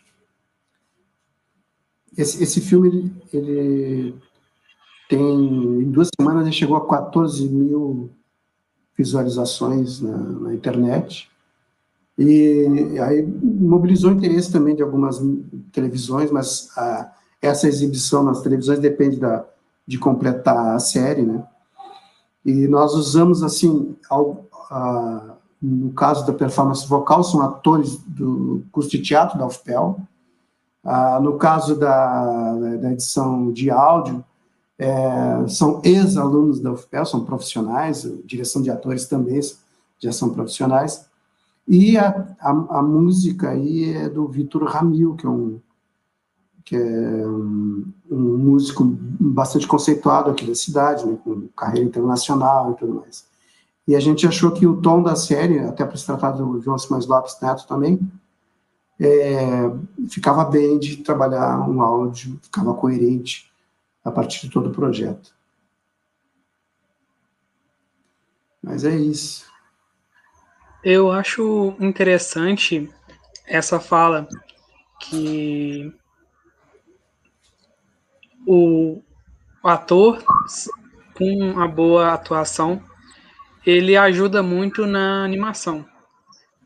Esse, esse filme, ele, tem, em duas semanas, ele chegou a 14 mil visualizações na, na internet, e aí mobilizou interesse também de algumas televisões, mas a, essa exibição nas televisões depende da, de completar a série, né? E nós usamos, assim, ao, a, no caso da performance vocal, são atores do curso de teatro da UFPEL. No caso da, da edição de áudio, é, são ex-alunos da UFPEL, são profissionais, direção de atores também já são profissionais. E a, a, a música aí é do Vitor Ramil, que é um que é um, um, músico bastante conceituado aqui da cidade, né, com carreira internacional e tudo mais. E a gente achou que o tom da série, até para se tratar do João Simões Lopes Neto também, é, ficava bem de trabalhar um áudio, ficava coerente a partir de todo o projeto. Mas é isso. Eu acho interessante essa fala que o ator com uma boa atuação ele ajuda muito na animação.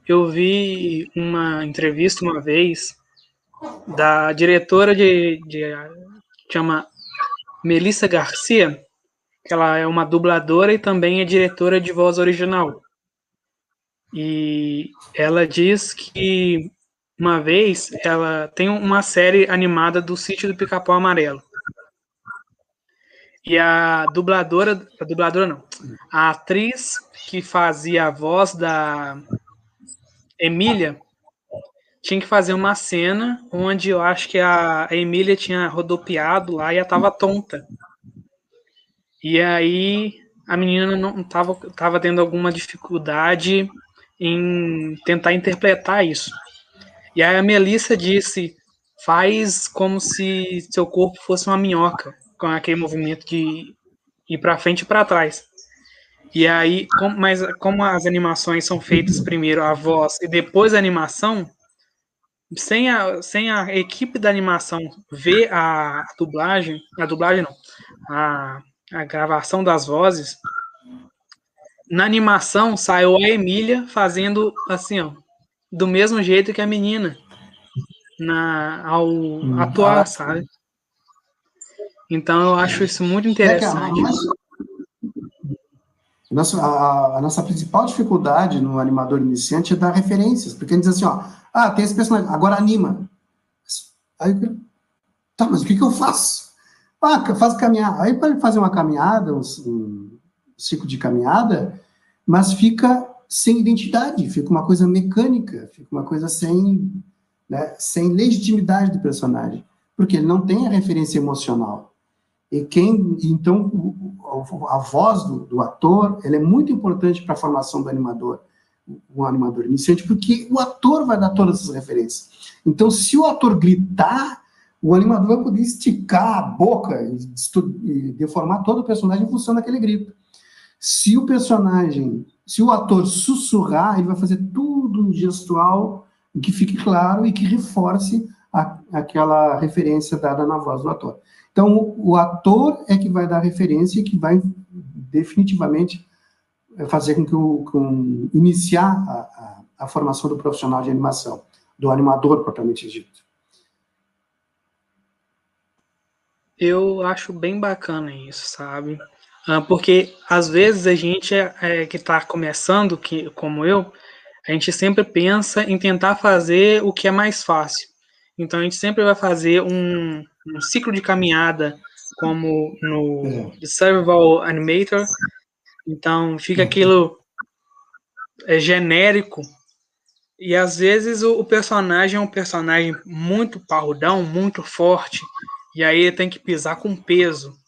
Eu vi uma entrevista uma vez da diretora de, de chama Melissa Garcia, que ela é uma dubladora e também é diretora de voz original. E ela diz que uma vez ela tem uma série animada do Sítio do Pica-Pau Amarelo. E a dubladora, a dubladora não, a atriz que fazia a voz da Emília tinha que fazer uma cena onde eu acho que a Emília tinha rodopiado lá e ela tava tonta. E aí a menina não tava, tava tendo alguma dificuldade em tentar interpretar isso. E aí a Melissa disse: faz como se seu corpo fosse uma minhoca, com aquele movimento de ir para frente e para trás. E aí, mas como as animações são feitas primeiro a voz e depois a animação, sem a, sem a equipe da animação ver a dublagem, a dublagem não, a, a gravação das vozes, na animação saiu a Emília fazendo assim, ó, do mesmo jeito que a menina na ao hum, atuar, sabe? Então eu acho isso muito é interessante. A nossa, a, a nossa principal dificuldade no animador iniciante é dar referências, porque ele diz assim, ó, ah, tem esse personagem, agora anima. Aí, tá, mas o que, que eu faço? Ah, faz caminhar. Aí para fazer uma caminhada, um, um ciclo de caminhada, mas fica sem identidade, fica uma coisa mecânica, fica uma coisa sem, né, sem legitimidade do personagem, porque ele não tem a referência emocional. E quem, então, a voz do, do ator, ela é muito importante para a formação do animador, um animador iniciante, porque o ator vai dar todas as referências. Então, se o ator gritar, o animador vai poder esticar a boca e deformar todo o personagem em função daquele grito. Se o personagem, se o ator sussurrar, ele vai fazer tudo gestual que fique claro e que reforce a, aquela referência dada na voz do ator. Então, o, o ator é que vai dar referência e que vai definitivamente fazer com que o com, iniciar a, a, a, formação do profissional de animação, do animador propriamente dito. Eu acho bem bacana isso, sabe? Ah, porque às vezes a gente é, é que está começando, que, como eu, a gente sempre pensa em tentar fazer o que é mais fácil. Então a gente sempre vai fazer um, um ciclo de caminhada, como no é. Serval Animator. Então fica aquilo é, genérico. E às vezes o, o personagem é um personagem muito parrudão, muito forte, e aí ele tem que pisar com peso.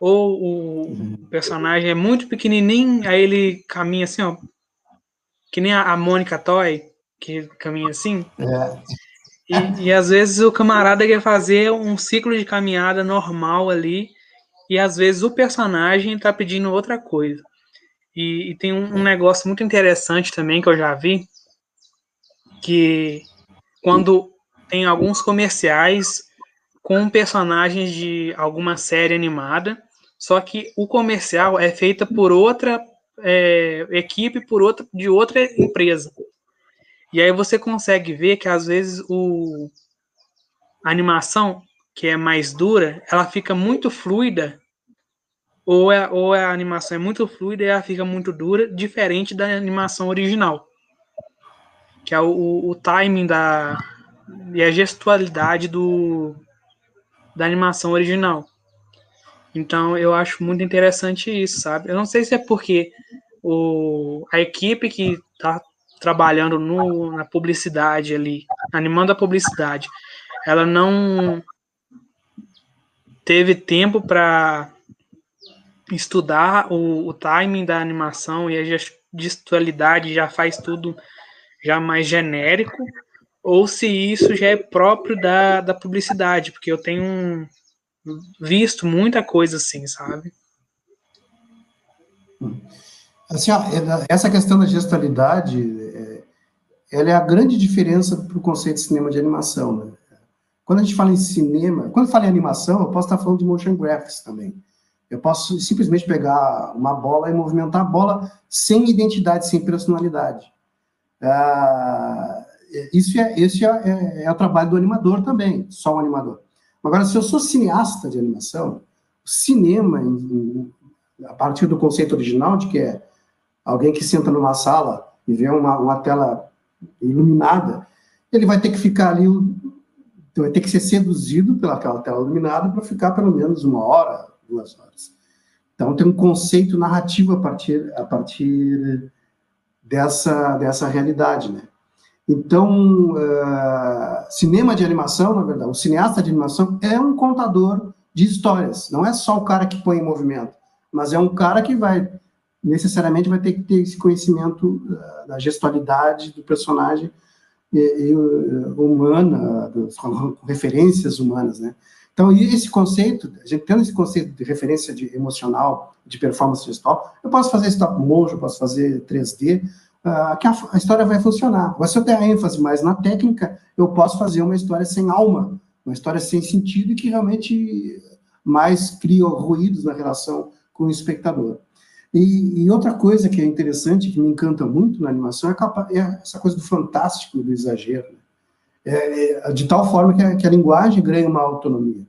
Ou o uhum. personagem é muito pequenininho, aí ele caminha assim, ó. Que nem a, a Mônica Toy, que caminha assim. É. E, e, às vezes o camarada quer fazer um ciclo de caminhada normal ali, e às vezes o personagem tá pedindo outra coisa. E, e tem um, um, negócio muito interessante também que eu já vi, que quando tem alguns comerciais com personagens de alguma série animada, só que o comercial é feita por outra é, equipe, por outra de outra empresa. E aí você consegue ver que às vezes o a animação que é mais dura, ela fica muito fluida, ou, é, ou a animação é muito fluida e ela fica muito dura, diferente da animação original, que é o, o timing da e a gestualidade do da animação original. Então eu acho muito interessante isso, sabe? Eu não sei se é porque o, a equipe que está trabalhando no, na publicidade ali, animando a publicidade, ela não teve tempo para estudar o, o, timing da animação e a gestualidade já faz tudo já mais genérico, ou se isso já é próprio da, da publicidade, porque eu tenho visto muita coisa assim, sabe? Assim, ó, é, essa questão da gestualidade, é, ela é a grande diferença para o conceito de cinema de animação. Né? Quando a gente fala em cinema, quando fala em animação, eu posso estar falando de motion graphics também. Eu posso simplesmente pegar uma bola e movimentar a bola sem identidade, sem personalidade. Ah, isso é, esse é, é, é, o trabalho do animador também, só o animador. Agora, se eu sou cineasta de animação, o cinema, a partir do conceito original de que é alguém que senta numa sala e vê uma, uma tela iluminada, ele vai ter que ficar ali, vai ter que ser seduzido pelaquela tela iluminada para ficar pelo menos uma hora, duas horas. Então tem um conceito narrativo a partir, a partir dessa, dessa realidade, né? Então, uh, cinema de animação, na verdade, o cineasta de animação é um contador de histórias. Não é só o cara que põe em movimento, mas é um cara que vai necessariamente vai ter que ter esse conhecimento uh, da gestualidade do personagem e, e, uh, humana, com referências humanas, né? Então, esse conceito, a gente tendo esse conceito de referência de emocional, de performance gestual, eu posso fazer stop motion, posso fazer 3D, uh, que a, a, história vai funcionar. Mas se eu der ênfase mais na técnica, eu posso fazer uma história sem alma, uma história sem sentido e que realmente mais cria ruídos na relação com o espectador. E, e, outra coisa que é interessante, que me encanta muito na animação, é, é essa coisa do fantástico, do exagero. Né? É, é, de tal forma que a, que a, linguagem ganha uma autonomia.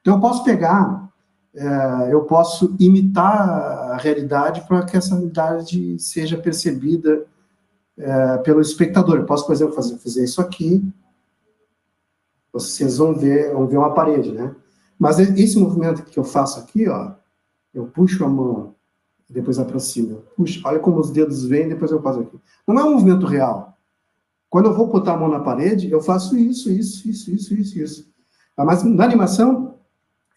Então, eu posso pegar, é, eu posso imitar a realidade para que essa realidade seja percebida é, pelo espectador. Eu posso, por exemplo, fazer, fazer isso aqui, vocês vão ver, vão ver uma parede, né? Mas esse movimento que eu faço aqui, ó, eu puxo a mão, depois aproximo, puxo, olha como os dedos vêm, depois eu faço aqui. Não é um movimento real. Quando eu vou botar a mão na parede, eu faço isso, isso, isso, isso, isso, isso. Mas na animação,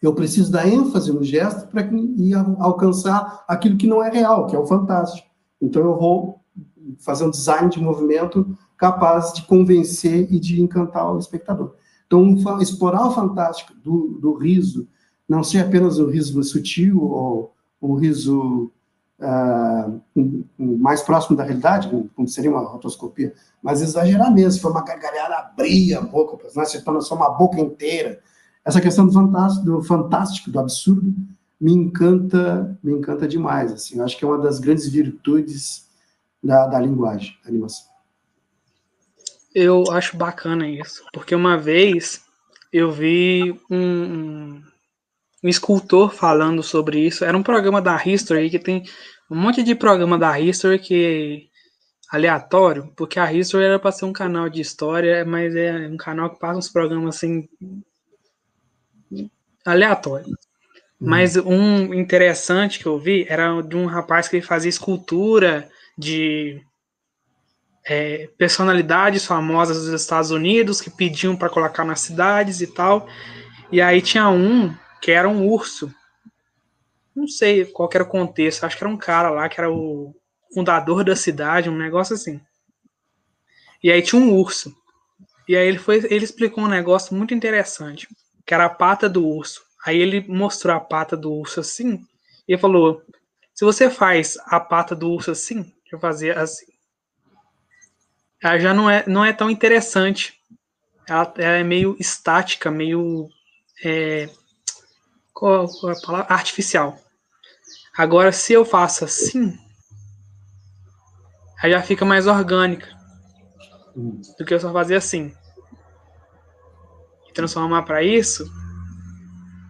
eu preciso dar ênfase no gesto para alcançar aquilo que não é real, que é o fantástico. Então eu vou fazer um design de movimento capaz de convencer e de encantar o espectador. Então, explorar o fantástico do, do riso, não ser apenas um riso sutil ou um riso uh, mais próximo da realidade, como seria uma rotoscopia, mas exagerar mesmo, se for uma gargalhada, abrir a boca, né, se torna só uma boca inteira. Essa questão do fantástico, do fantástico, do absurdo, me encanta, me encanta demais. Assim, acho que é uma das grandes virtudes da, da linguagem, da animação. Eu acho bacana isso, porque uma vez eu vi um, um, escultor falando sobre isso. Era um programa da History que tem um monte de programa da History que é aleatório, porque a History era para ser um canal de história, mas é um canal que passa uns programas assim aleatório. Uhum. Mas um interessante que eu vi era de um rapaz que fazia escultura de é, personalidades famosas dos Estados Unidos que pediam para colocar nas cidades e tal. E aí tinha um que era um urso. Não sei qual era o contexto, acho que era um cara lá que era o fundador da cidade, um negócio assim. E aí tinha um urso. E aí ele foi, ele explicou um negócio muito interessante, que era a pata do urso. Aí ele mostrou a pata do urso assim e falou: "Se você faz a pata do urso assim, eu fazia assim. Ela já não é, não é tão interessante. Ela, ela é meio estática, meio. É, qual, qual é a palavra? Artificial. Agora, se eu faço assim, aí já fica mais orgânica do que eu só fazer assim. E transformar para isso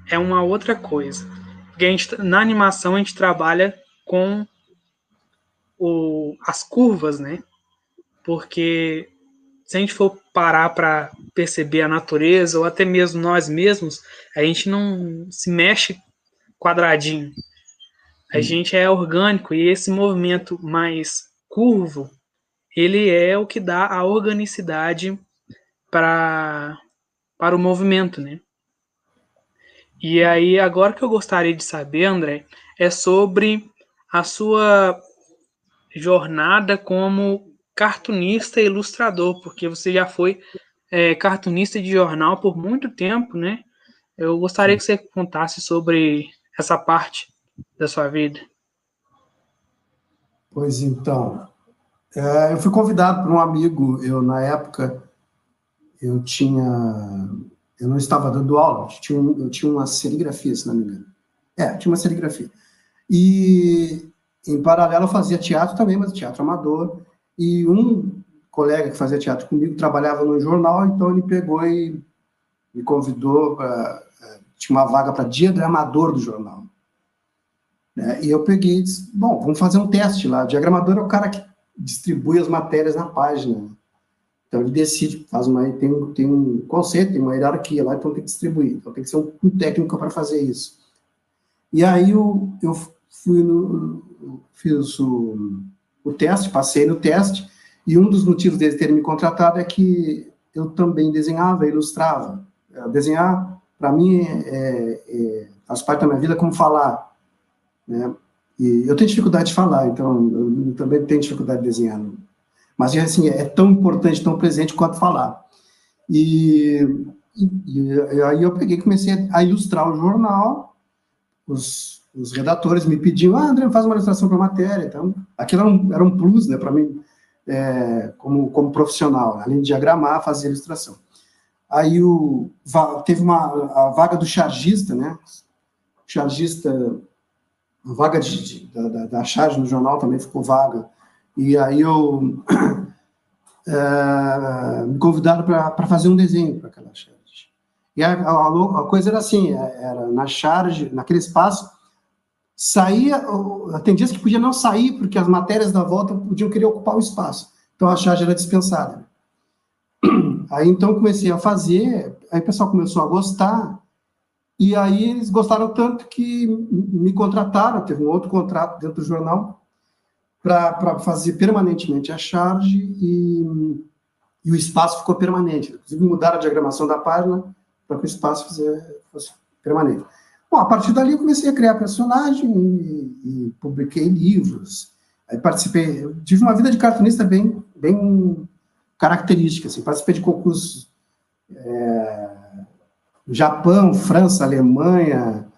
é uma outra coisa. Porque a gente, na animação a gente trabalha com o, as curvas, né? Porque se a gente for parar para perceber a natureza ou até mesmo nós mesmos, a gente não se mexe quadradinho. A hum. gente é orgânico e esse movimento mais curvo, ele é o que dá a organicidade para para o movimento, né? E aí agora que eu gostaria de saber, André, é sobre a sua jornada como cartunista e ilustrador, porque você já foi é, cartunista de jornal por muito tempo, né? Eu gostaria que você contasse sobre essa parte da sua vida. Pois então, é, eu fui convidado por um amigo, eu na época eu tinha, eu não estava dando aula, eu tinha, eu tinha uma serigrafia, se não me engano. É, tinha uma serigrafia. E em paralelo, eu fazia teatro também, mas teatro amador. E um colega que fazia teatro comigo trabalhava no jornal, então ele pegou e me convidou para. É, tinha uma vaga para diagramador do jornal. Né? E eu peguei e disse, bom, vamos fazer um teste lá. O diagramador é o cara que distribui as matérias na página. Então ele decide, faz uma, tem, tem um conceito, tem uma hierarquia lá, então tem que distribuir. Então tem que ser um, um técnico para fazer isso. E aí eu, eu fui no, fiz o, o teste, passei no teste, e um dos motivos dele ter me contratado é que eu também desenhava, ilustrava. É, desenhar, para mim, é, é, faz parte da minha vida como falar. Né? E eu tenho dificuldade de falar, então eu também tenho dificuldade de desenhar. Mas, assim, é tão importante, tão presente quanto falar. E, e, e aí eu peguei comecei a ilustrar o jornal, os, os redatores me pediam, ah, André, faz uma ilustração para a matéria. Então, aquilo era um, era um plus, né, para mim, é, como, como profissional, além de diagramar, fazer ilustração. Aí o, teve uma a vaga do chargista, né? Chargista, vaga de, de, da, da charge no jornal também ficou vaga. E aí eu <clears throat> é, me convidaram para fazer um desenho para aquela charge. E a, a, a, coisa era assim, é, era na charge, naquele espaço, saía, tem dias que podia não sair, porque as matérias da volta podiam querer ocupar o espaço. Então a charge era dispensada. <clears throat> Aí então comecei a fazer, aí o pessoal começou a gostar, e aí eles gostaram tanto que me contrataram, teve um outro contrato dentro do jornal, para fazer permanentemente a charge e, e, o espaço ficou permanente. Inclusive, mudaram a diagramação da página para que o espaço fosse permanente. Bom, a partir dali eu comecei a criar personagem e, e publiquei livros. Aí participei, tive uma vida de cartunista bem, bem característica. Assim, participei de concursos é, Japão, França, Alemanha,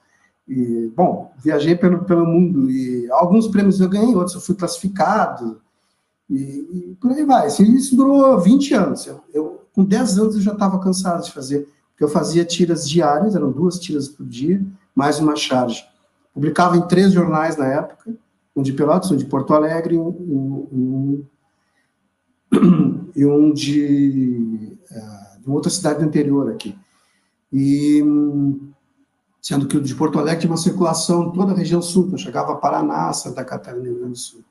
e, bom, viajei pelo, pelo mundo e alguns prêmios eu ganhei, outros eu fui classificado, e, e por aí vai. Assim, isso durou 20 anos. Eu, eu com 10 anos eu já estava cansado de fazer, porque eu fazia tiras diárias, eram duas tiras por dia, mais uma charge. Publicava em três jornais na época, um de Pelotas, um de Porto Alegre um, um, e um <clears throat> de, uh, de outra cidade do interior aqui. E sendo que o de Porto Alegre tinha uma circulação toda a região sul, então chegava a Paraná, Santa Catarina, Rio Grande do Sul.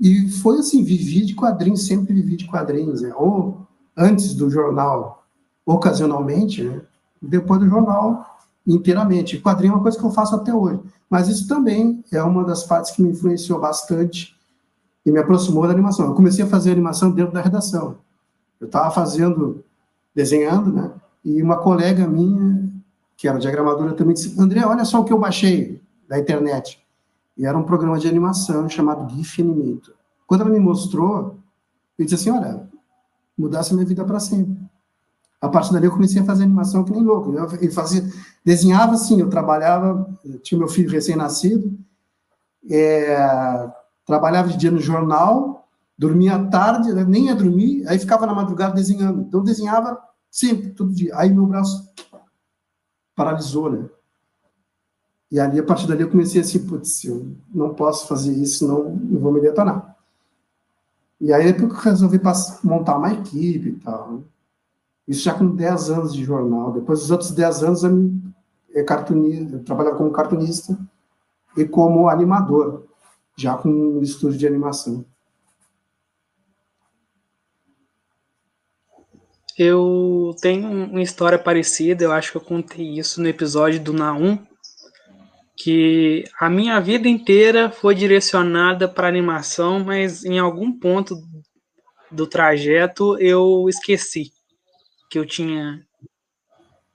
E foi assim, vivi de quadrinhos, sempre vivi de quadrinhos, né? ou antes do jornal, ocasionalmente, né? depois do jornal, inteiramente. Quadrinho é uma coisa que eu faço até hoje. Mas isso também é uma das partes que me influenciou bastante e me aproximou da animação. Eu comecei a fazer animação dentro da redação. Eu estava fazendo, desenhando, né? E uma colega minha que era diagramadora, também disse: André, olha só o que eu baixei da internet. E era um programa de animação chamado GIF Animator. Quando ela me mostrou, eu disse assim: olha, mudasse a minha vida para sempre. A partir dali eu comecei a fazer animação que nem louco. Eu fazia, desenhava assim, eu trabalhava, eu tinha meu filho recém-nascido, é, trabalhava de dia no jornal, dormia à tarde, nem ia dormir, aí ficava na madrugada desenhando. Então desenhava sempre, todo dia. Aí meu braço paralisou, né? E ali, a partir dali, eu comecei assim, putz, eu não posso fazer isso, não, não vou me detonar. E aí, que eu resolvi montar uma equipe e tal, né? Isso já com 10 anos de jornal. Depois dos outros 10 anos, eu, cartunista, eu trabalhava como cartunista e como animador, já com um estúdio de animação. Eu tenho uma história parecida, eu acho que eu contei isso no episódio do Naum, que a minha vida inteira foi direcionada para animação, mas em algum ponto do trajeto eu esqueci que eu tinha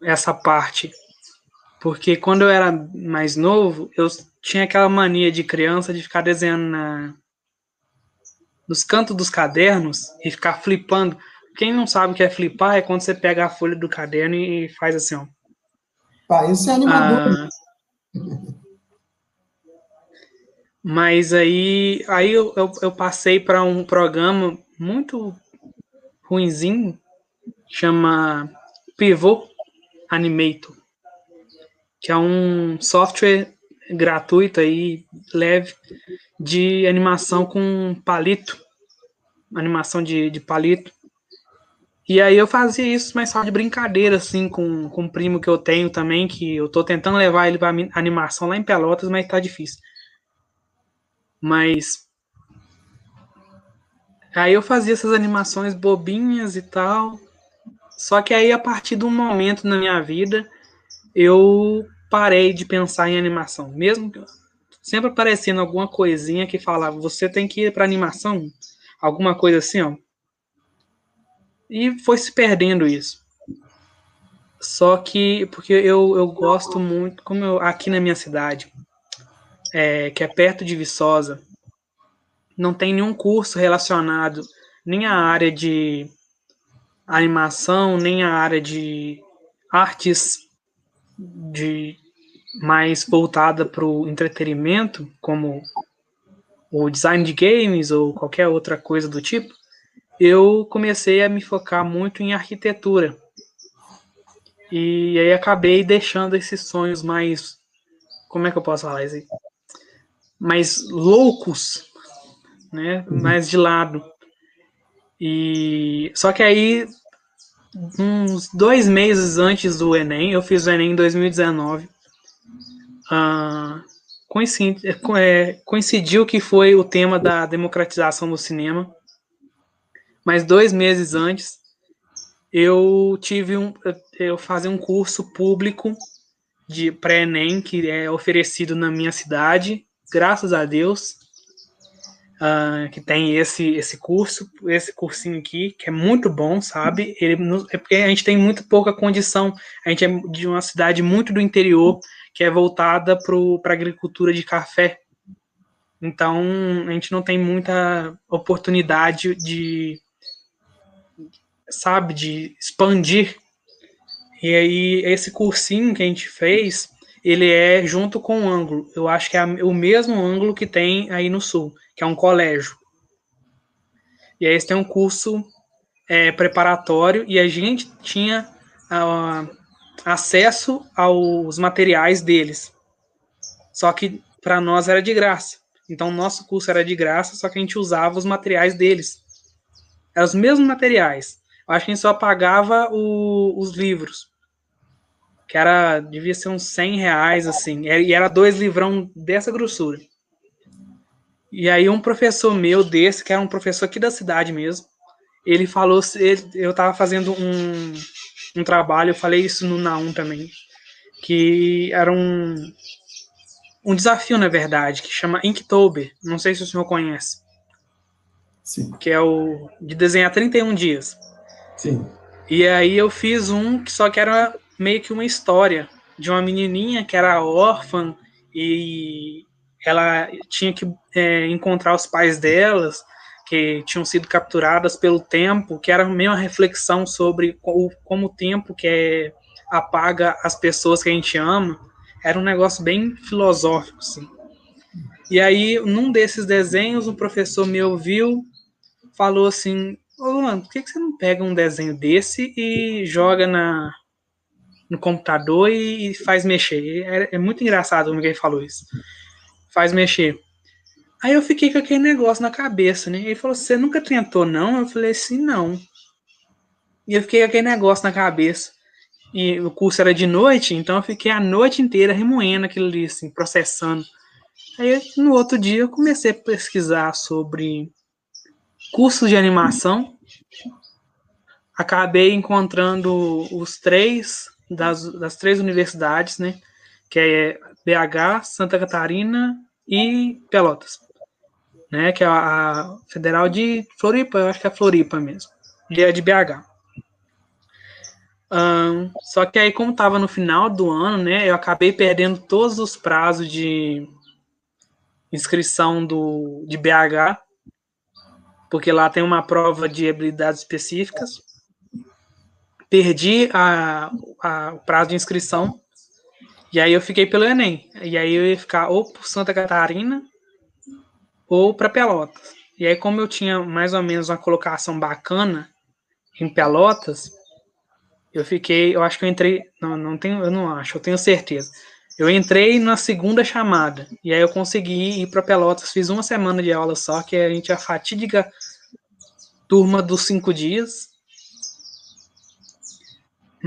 essa parte. Porque quando eu era mais novo, eu tinha aquela mania de criança de ficar desenhando na, nos cantos dos cadernos e ficar flipando quem não sabe o que é flipar é quando você pega a folha do caderno e faz assim, ó. Ah, esse é animador. Ah, mas aí, aí eu, eu, eu passei para um programa muito ruinzinho, chama Pivot Animator, que é um software gratuito aí, leve, de animação com palito, animação de, de palito. E aí eu fazia isso, mas só de brincadeira, assim, com, com um primo que eu tenho também, que eu tô tentando levar ele pra animação lá em Pelotas, mas tá difícil. Mas aí eu fazia essas animações bobinhas e tal. Só que aí a partir de um momento na minha vida eu parei de pensar em animação, mesmo sempre aparecendo alguma coisinha que falava você tem que ir para animação, alguma coisa assim, ó. E foi se perdendo isso. Só que, porque eu, eu gosto muito, como eu, aqui na minha cidade, é, que é perto de Viçosa, não tem nenhum curso relacionado nem à área de animação, nem à área de artes de mais voltada para o entretenimento, como o design de games ou qualquer outra coisa do tipo, eu comecei a me focar muito em arquitetura. E aí acabei deixando esses sonhos mais. Como é que eu posso falar isso aí? Mais loucos, né? Uhum. Mais de lado. E só que aí, uns dois meses antes do Enem, eu fiz o Enem em 2019. Ah, é, coincidiu que foi o tema da democratização do cinema. Mas dois meses antes, eu tive um, eu fazia um curso público de pré-ENEM que é oferecido na minha cidade, graças a Deus, uh, que tem esse esse curso, esse cursinho aqui, que é muito bom, sabe? Ele é porque a gente tem muito pouca condição, a gente é de uma cidade muito do interior, que é voltada para a agricultura de café. Então, a gente não tem muita oportunidade de sabe, de expandir. E aí, esse cursinho que a gente fez, ele é junto com o ângulo. Eu acho que é o mesmo ângulo que tem aí no Sul, que é um colégio. E aí, eles têm um curso é, preparatório e a gente tinha uh, acesso aos materiais deles. Só que para nós era de graça. Então, nosso curso era de graça, só que a gente usava os materiais deles. Eram os mesmos materiais acho que a gente só pagava o, os livros. Que era, devia ser uns 100 reais, assim. E era dois livrão dessa grossura. E aí um professor meu desse, que era um professor aqui da cidade mesmo, ele falou, ele, eu estava fazendo um, um trabalho, eu falei isso no Naum também, que era um, um desafio, na verdade, que chama Inktober. Não sei se o senhor conhece. Sim. Que é o de desenhar 31 dias. Sim. E aí eu fiz um que só que era meio que uma história de uma menininha que era órfã e ela tinha que é, encontrar os pais delas que tinham sido capturadas pelo tempo, que era meio uma reflexão sobre o, como o tempo que é, apaga as pessoas que a gente ama. Era um negócio bem filosófico, assim. E aí, num desses desenhos, um professor me ouviu, falou assim: Ô, Luan, por que, que você não pega um desenho desse e joga na, no computador e, faz mexer? É, é muito engraçado como ele falou isso. Faz mexer. Aí eu fiquei com aquele negócio na cabeça, né? Ele falou: Você nunca tentou, não? Eu falei assim: Não. E eu fiquei com aquele negócio na cabeça. E o curso era de noite, então eu fiquei a noite inteira remoendo aquilo ali, assim, processando. Aí no outro dia eu comecei a pesquisar sobre cursos de animação. Acabei encontrando os três das, das três universidades, né? Que é BH, Santa Catarina e Pelotas, né? Que é a, Federal de Floripa, eu acho que é Floripa mesmo. E é de BH. Um, só que aí, como estava no final do ano, né? Eu acabei perdendo todos os prazos de inscrição do, de BH porque lá tem uma prova de habilidades específicas. Perdi a, a, o prazo de inscrição, e aí eu fiquei pelo Enem. E aí eu ia ficar ou por Santa Catarina ou para Pelotas. E aí, como eu tinha mais ou menos uma colocação bacana em Pelotas, eu fiquei, eu acho que eu entrei, não, não tenho, eu não acho, eu tenho certeza. Eu entrei na segunda chamada e aí eu consegui ir para Pelotas. Fiz uma semana de aula só, que a gente a fatídica turma dos cinco dias.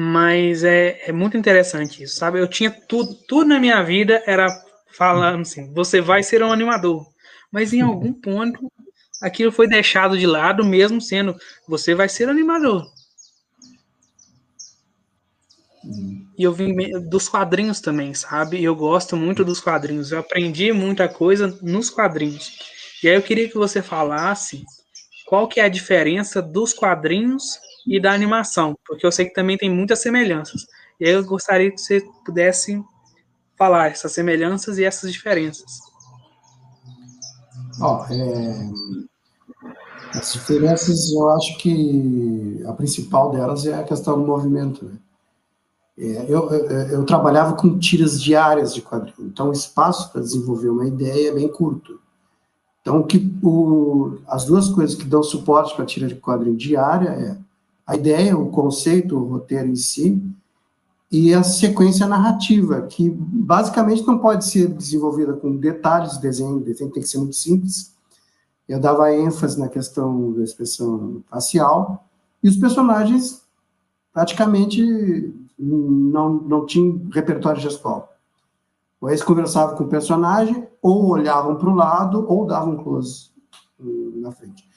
Mas é, é muito interessante isso, sabe? Eu tinha tudo, tudo na minha vida era falando assim: você vai ser um animador, mas em algum <laughs> ponto aquilo foi deixado de lado, mesmo sendo você vai ser animador. E eu vim dos quadrinhos também, sabe? Eu gosto muito dos quadrinhos. Eu aprendi muita coisa nos quadrinhos. E aí eu queria que você falasse qual que é a diferença dos quadrinhos e da animação, porque eu sei que também tem muitas semelhanças. E aí eu gostaria que você pudesse falar essas semelhanças e essas diferenças. É... As diferenças, eu acho que a principal delas é a questão do movimento. Né? É, eu, eu, eu, trabalhava com tiras diárias de quadrinho, então o espaço para desenvolver uma ideia é bem curto. Então, que, o, as duas coisas que dão suporte para a tira de quadrinho diária é a ideia, o conceito, o roteiro em si, e a sequência narrativa, que basicamente não pode ser desenvolvida com detalhes do desenho, o desenho tem que ser muito simples. Eu dava ênfase na questão da expressão facial, e os personagens praticamente não, não tinham repertório gestual. Ou eles conversavam com o personagem, ou olhavam para o lado, ou davam close na frente.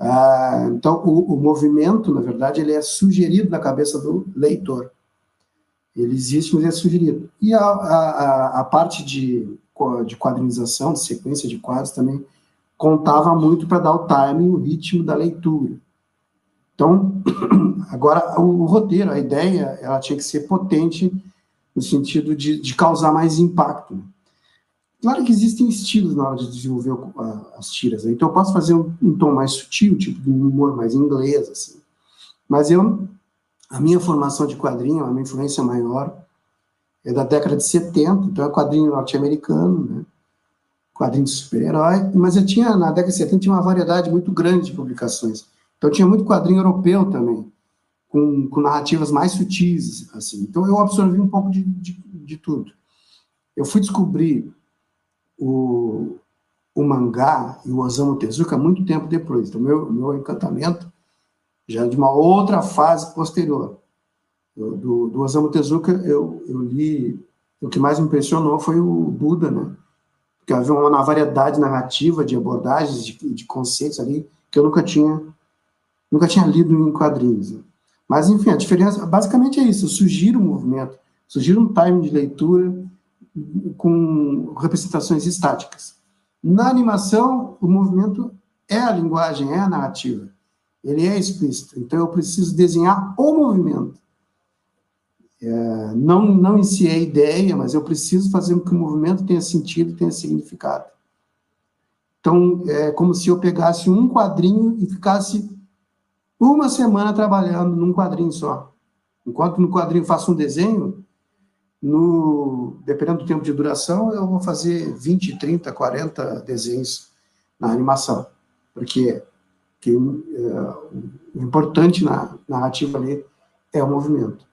Ah, então, o, o movimento, na verdade, ele é sugerido na cabeça do leitor. Ele existe, mas é sugerido. E a, a, a parte de, de quadrinização, de sequência de quadros também, contava muito para dar o timing, o ritmo da leitura. Então, <clears throat> agora, o, o, roteiro, a ideia, ela tinha que ser potente no sentido de, de causar mais impacto. Claro que existem estilos na hora de desenvolver as tiras, né? então eu posso fazer um, um, tom mais sutil, tipo de um humor mais inglês, assim. Mas eu a minha formação de quadrinho, a minha influência maior é da década de 70, então é quadrinho norte-americano, né? quadrinho de super-herói, mas eu tinha, na década de 70, tinha uma variedade muito grande de publicações. Então tinha muito quadrinho europeu também, com, com narrativas mais sutis, assim. Então eu absorvi um pouco de, de, de tudo. Eu fui descobrir o, o mangá e o Osamu Tezuka muito tempo depois. Então meu, meu encantamento já de uma outra fase posterior. do, do Osamu Tezuka, eu, eu li, o que mais me impressionou foi o Buda, né? Porque havia uma variedade narrativa de abordagens, de, de conceitos ali, que eu nunca tinha, nunca tinha lido em quadrinhos. Né? Mas, enfim, a diferença, basicamente é isso, surgir um movimento, surgir um time de leitura com representações estáticas. Na animação, o movimento é a linguagem, é a narrativa ele é explícito. Então, eu preciso desenhar o movimento. É, não, não em si é ideia, mas eu preciso fazer com que o movimento tenha sentido, tenha significado. Então, é como se eu pegasse um quadrinho e ficasse uma semana trabalhando num quadrinho só. Enquanto no quadrinho faço um desenho, no, dependendo do tempo de duração, eu vou fazer 20, 30, 40 desenhos na animação. Porque que uh, o importante na narrativa ali é o movimento.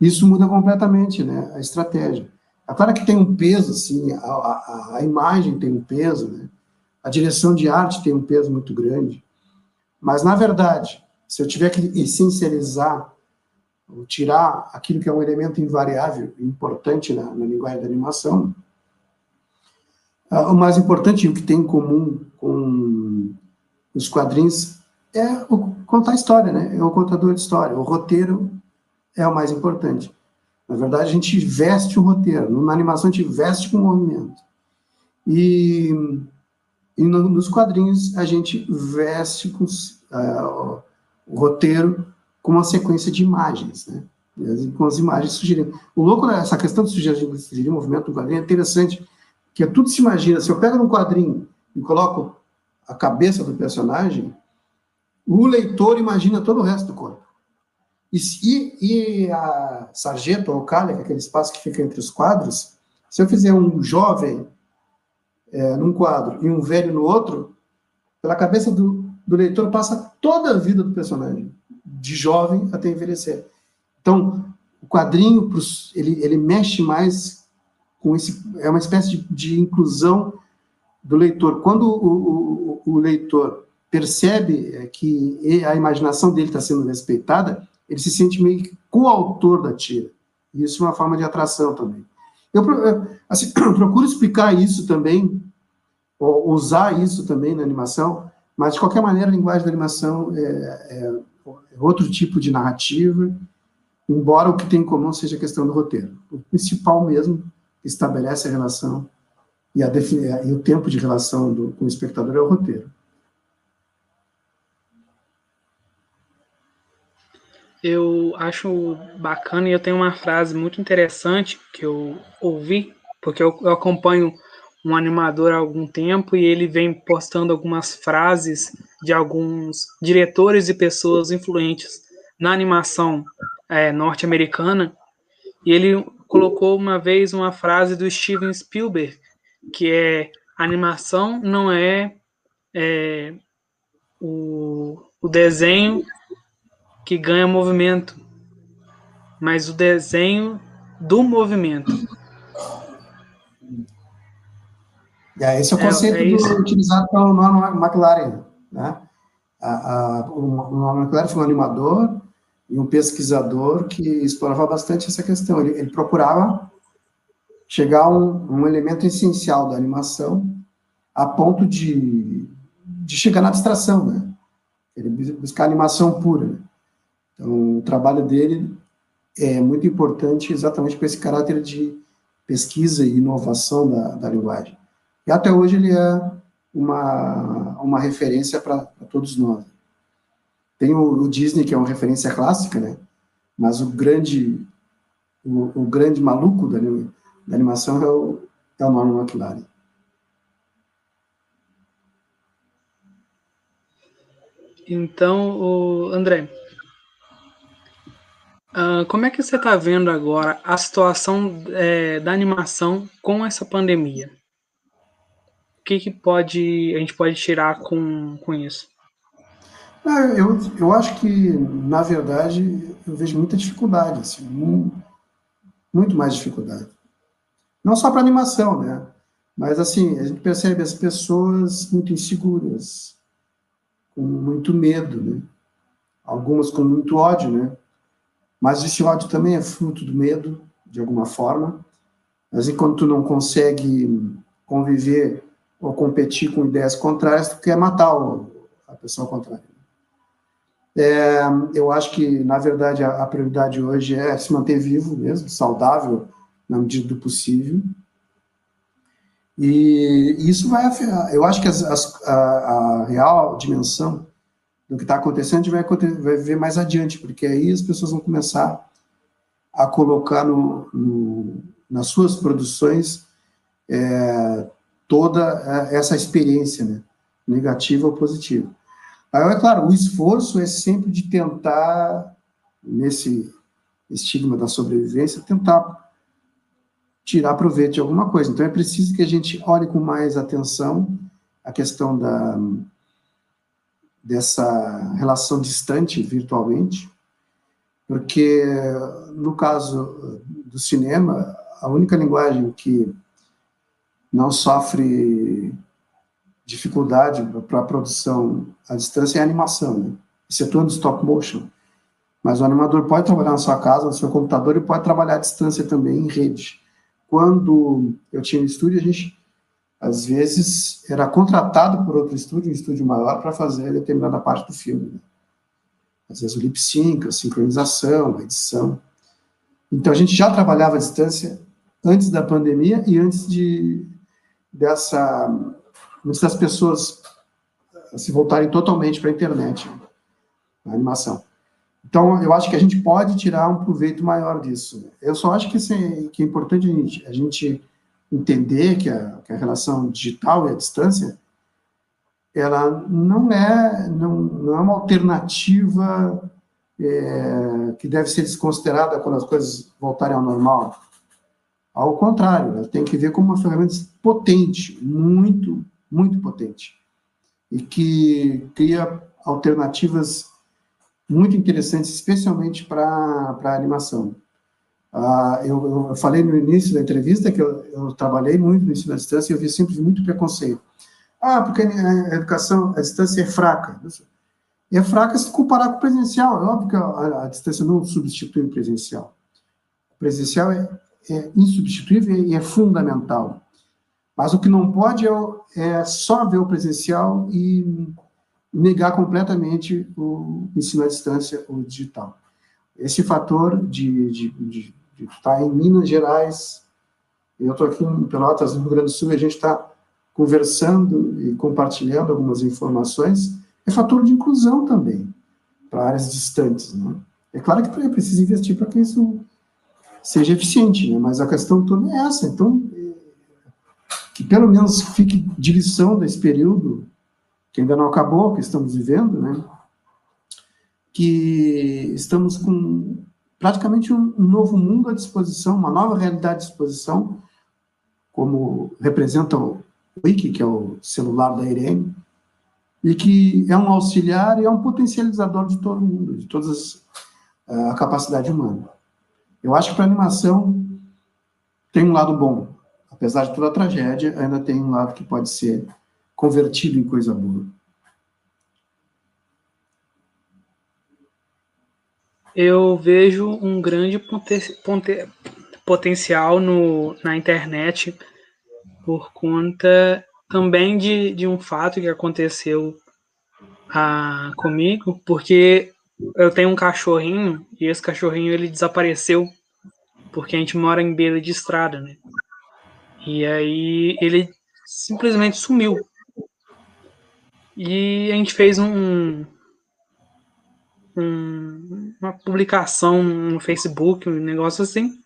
Isso muda completamente né, a estratégia. É claro que tem um peso, assim, a, a, a imagem tem um peso, né, a direção de arte tem um peso muito grande, mas, na verdade, se eu tiver que essencializar, tirar aquilo que é um elemento invariável, importante na, na linguagem da animação, uh, o mais importante o que tem em comum com os quadrinhos é o, contar história, né? É o contador de história. O roteiro é o mais importante. Na verdade, a gente veste o roteiro. Na animação, a gente veste com o movimento. E, e no, nos quadrinhos, a gente veste com, uh, o roteiro com uma sequência de imagens, né? Com as imagens sugerindo. O louco dessa questão de sugerir, movimento no quadrinho é interessante, que tudo se imagina. Se eu pego um quadrinho e coloco a cabeça do personagem, o leitor imagina todo o resto do corpo. E, e a sarjeta ou calha, que é aquele espaço que fica entre os quadros, se eu fizer um jovem é, num quadro e um velho no outro, pela cabeça do, do leitor passa toda a vida do personagem, de jovem até envelhecer. Então, o quadrinho, ele, ele mexe mais com esse. É uma espécie de, de inclusão do leitor. Quando o, o, o leitor percebe é, que a imaginação dele está sendo respeitada, ele se sente meio que coautor da tira. E isso é uma forma de atração também. Eu assim, <clears throat> procuro explicar isso também usar isso também na animação, mas de qualquer maneira a linguagem da animação é, é outro tipo de narrativa, embora o que tem em comum seja a questão do roteiro. O principal mesmo estabelece a relação e, a e o tempo de relação do, com o espectador é o roteiro. Eu acho bacana e eu tenho uma frase muito interessante que eu ouvi, porque eu, eu acompanho um animador há algum tempo e ele vem postando algumas frases de alguns diretores e pessoas influentes na animação é, norte-americana. E ele colocou uma vez uma frase do Steven Spielberg, que é animação não é, é o, o desenho que ganha movimento, mas o desenho do movimento. É, esse é o é, conceito é, é utilizado pelo Norman McLaren. Né? A, a, o Norman McLaren foi um animador e um pesquisador que explorava bastante essa questão. Ele, ele procurava chegar a um, um, elemento essencial da animação a ponto de, de chegar na abstração, né? Ele buscar animação pura. Né? Então, o trabalho dele é muito importante exatamente por esse caráter de pesquisa e inovação da, da linguagem. E até hoje ele é uma, uma referência para todos nós. Tem o, o, Disney, que é uma referência clássica, né? mas o grande, o, o grande maluco da, da animação é o, é o Norman McLaren. Então, o André, uh, como é que você está vendo agora a situação é, da animação com essa pandemia? Que, que pode a gente pode tirar com, com isso? eu, eu acho que, na verdade, eu vejo muita dificuldade, assim, muito mais dificuldade. Não só para animação, né? Mas, assim, a gente percebe as pessoas muito inseguras, com muito medo, né? Algumas com muito ódio, né? Mas esse ódio também é fruto do medo, de alguma forma. Mas enquanto tu não consegue conviver ou competir com ideias contrárias, tu quer matar a pessoa contrária. É, eu acho que, na verdade, a, a prioridade hoje é se manter vivo mesmo, saudável, na medida do possível. E isso vai afetar. Eu acho que as, as, a, a, real dimensão do que está acontecendo a gente vai, vai ver mais adiante, porque aí as pessoas vão começar a colocar no, no, nas suas produções é, toda essa experiência, né? negativa ou positiva. Aí, é claro, o esforço é sempre de tentar, nesse estigma da sobrevivência, tentar tirar proveito de alguma coisa. Então é preciso que a gente olhe com mais atenção a questão da dessa relação distante virtualmente, porque no caso do cinema, a única linguagem que não sofre dificuldade para a produção à distância é a animação, né? excetuando stop motion. Mas o animador pode trabalhar na sua casa, no seu computador, e pode trabalhar à distância também em rede quando eu tinha um estúdio, a gente, às vezes, era contratado por outro estúdio, um estúdio maior, para fazer determinada parte do filme. Né? Às vezes o lip sync, a sincronização, a edição. Então, a gente já trabalhava à distância antes da pandemia e antes de dessa antes das pessoas se voltarem totalmente para a internet, a animação. Então, eu acho que a gente pode tirar um proveito maior disso. Eu só acho que, assim, que é importante a gente, a gente entender que a, que a, relação digital e a distância, ela não é, não, não é uma alternativa é, que deve ser desconsiderada quando as coisas voltarem ao normal. Ao contrário, ela tem que ver como uma ferramenta potente, muito, muito potente, e que cria alternativas muito interessantes, especialmente para a animação. Ah, eu, eu, falei no início da entrevista que eu, eu, trabalhei muito no ensino à distância e eu vi sempre muito preconceito. Ah, porque a educação à distância é fraca. É fraca se comparar com o presencial. É óbvio que a, a distância não substitui o presencial. O presencial é, é insubstituível e é fundamental. Mas o que não pode é, é só ver o presencial e negar completamente o ensino à distância, o digital. Esse fator de, de, de, de estar em Minas Gerais, eu estou aqui em Pelotas, no Rio Grande do Sul, e a gente está conversando e compartilhando algumas informações, é fator de inclusão também, para áreas distantes. Né? É claro que é preciso investir para que isso seja eficiente, né? mas a questão toda é essa. Então, é, que pelo menos fique de lição desse período, que ainda não acabou, que estamos vivendo, né? que estamos com praticamente um novo mundo à disposição, uma nova realidade à disposição, como representa o Wiki, que é o celular da Irene, e que é um auxiliar e é um potencializador de todo mundo, de toda a capacidade humana. Eu acho que para a animação tem um lado bom. Apesar de toda a tragédia, ainda tem um lado que pode ser convertido em coisa boa. Eu vejo um grande potencial no, na internet por conta também de, de um fato que aconteceu ah, comigo, porque eu tenho um cachorrinho e esse cachorrinho ele desapareceu porque a gente mora em beira de estrada, né? E aí ele simplesmente sumiu. E a gente fez um, um uma publicação no Facebook, um negócio assim.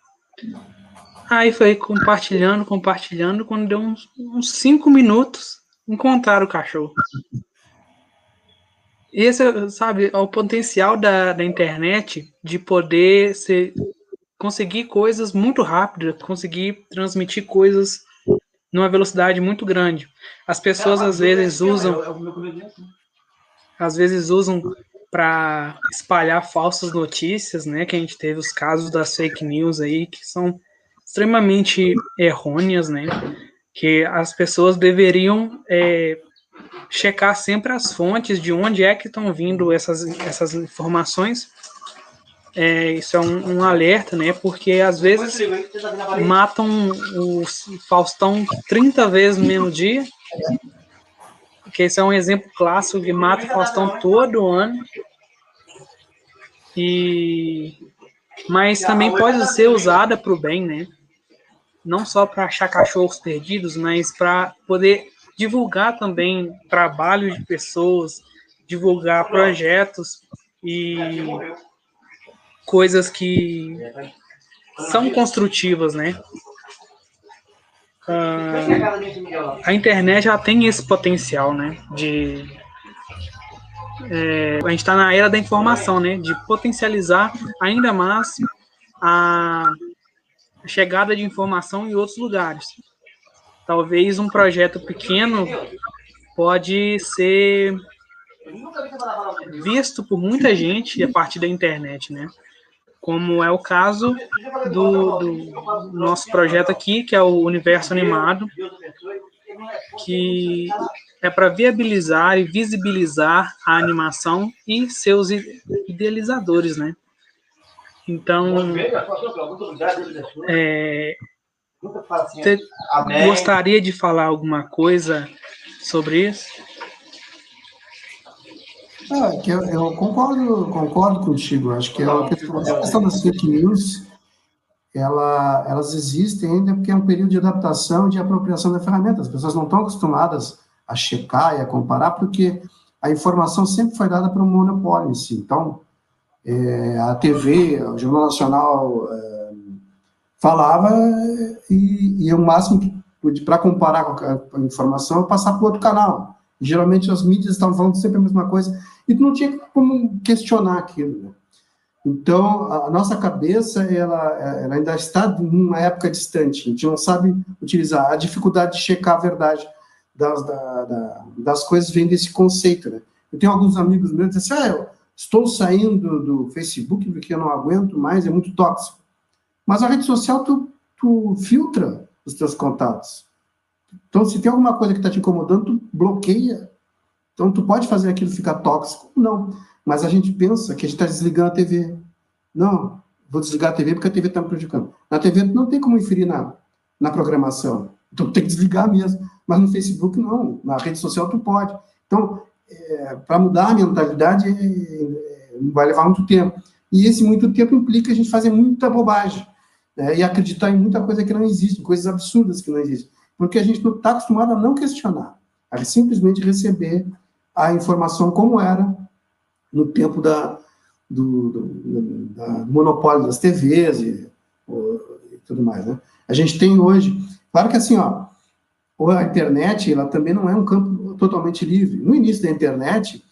Aí foi compartilhando, compartilhando, quando deu uns, uns cinco minutos, encontraram o cachorro. Esse, sabe, é o potencial da, da internet de poder ser, conseguir coisas muito rápidas, conseguir transmitir coisas numa velocidade muito grande. As pessoas às vezes usam, às vezes usam para espalhar falsas notícias, né? Que a gente teve os casos das fake news aí que são extremamente errôneas, né? Que as pessoas deveriam é, checar sempre as fontes de onde é que estão vindo essas, essas informações. É, isso é um, um, alerta, né? Porque às vezes matam o Faustão 30 vezes no mesmo dia. Que esse é um exemplo clássico que mata o Faustão todo ano. E mas também pode ser usada para o bem, né? Não só para achar cachorros perdidos, mas para poder divulgar também trabalho de pessoas, divulgar projetos e coisas que são construtivas, né? Uh, a internet já tem esse potencial, né? De é, a gente está na era da informação, né? De potencializar ainda mais a chegada de informação em outros lugares talvez um projeto pequeno pode ser visto por muita gente a partir da internet, né? Como é o caso do, do nosso projeto aqui, que é o Universo Animado, que é para viabilizar e visibilizar a animação e seus idealizadores, né? Então, é, gostaria de falar alguma coisa sobre isso? É, que eu, eu, concordo, concordo contigo. Acho que a questão, a questão das fake news, ela, elas existem ainda porque é um período de adaptação e de apropriação da ferramenta. As pessoas não estão acostumadas a checar e a comparar, porque a informação sempre foi dada para o monopólio em si. Então, é, a TV, o Jornal Nacional, é, falava e, e o máximo que para comparar com a, informação é passar para outro canal. Geralmente as mídias estavam falando sempre a mesma coisa e não tinha como questionar aquilo. Né? Então, a nossa cabeça, ela, ela, ainda está numa época distante, a gente não sabe utilizar. A dificuldade de checar a verdade das, da, da, das coisas vem desse conceito, né? Eu tenho alguns amigos meus que dizem assim, ah, eu estou saindo do Facebook porque eu não aguento mais, é muito tóxico. Mas a rede social, tu, tu filtra os teus contatos. Então, se tem alguma coisa que está te incomodando, tu bloqueia. Então, tu pode fazer aquilo ficar tóxico? Não. Mas a gente pensa que a gente está desligando a TV. Não, vou desligar a TV porque a TV está me prejudicando. Na TV não tem como inferir na, na programação. Então tem que desligar mesmo. Mas no Facebook não, na rede social tu pode. Então, é, para mudar a mentalidade é, é, vai levar muito tempo. E esse muito tempo implica a gente fazer muita bobagem né, e acreditar em muita coisa que não existe, coisas absurdas que não existem, porque a gente não está acostumado a não questionar, a simplesmente receber a informação como era no tempo da, do, do, da, do monopólio das TVs e, e, tudo mais, né? A gente tem hoje, claro que assim, ó, a internet, ela também não é um campo totalmente livre. No início da internet,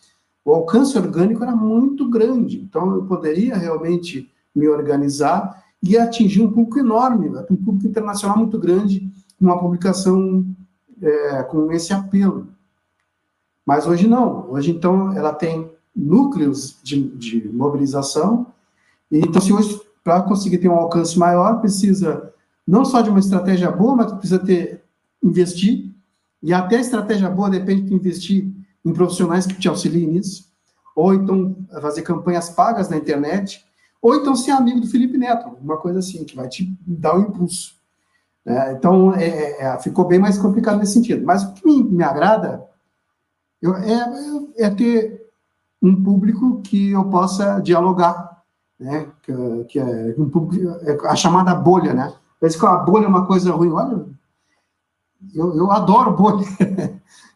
o alcance orgânico era muito grande, então eu poderia realmente me organizar e atingir um público enorme, um público internacional muito grande, uma publicação é, com esse apelo. Mas hoje não. Hoje, então, ela tem núcleos de, de mobilização. E, então, se hoje, para conseguir ter um alcance maior, precisa não só de uma estratégia boa, mas precisa ter investir. E até estratégia boa depende de investir em profissionais que te auxiliem nisso. Ou então fazer campanhas pagas na internet. Ou então ser amigo do Felipe Neto, uma coisa assim, que vai te dar um impulso. É, então, é, é, é ficou bem mais complicado nesse sentido. Mas o que me, me agrada eu, é, é ter um público que eu possa dialogar, né? Que, que é um público, é a chamada bolha, né? Parece que a bolha é uma coisa ruim. Olha, eu, eu adoro bolha.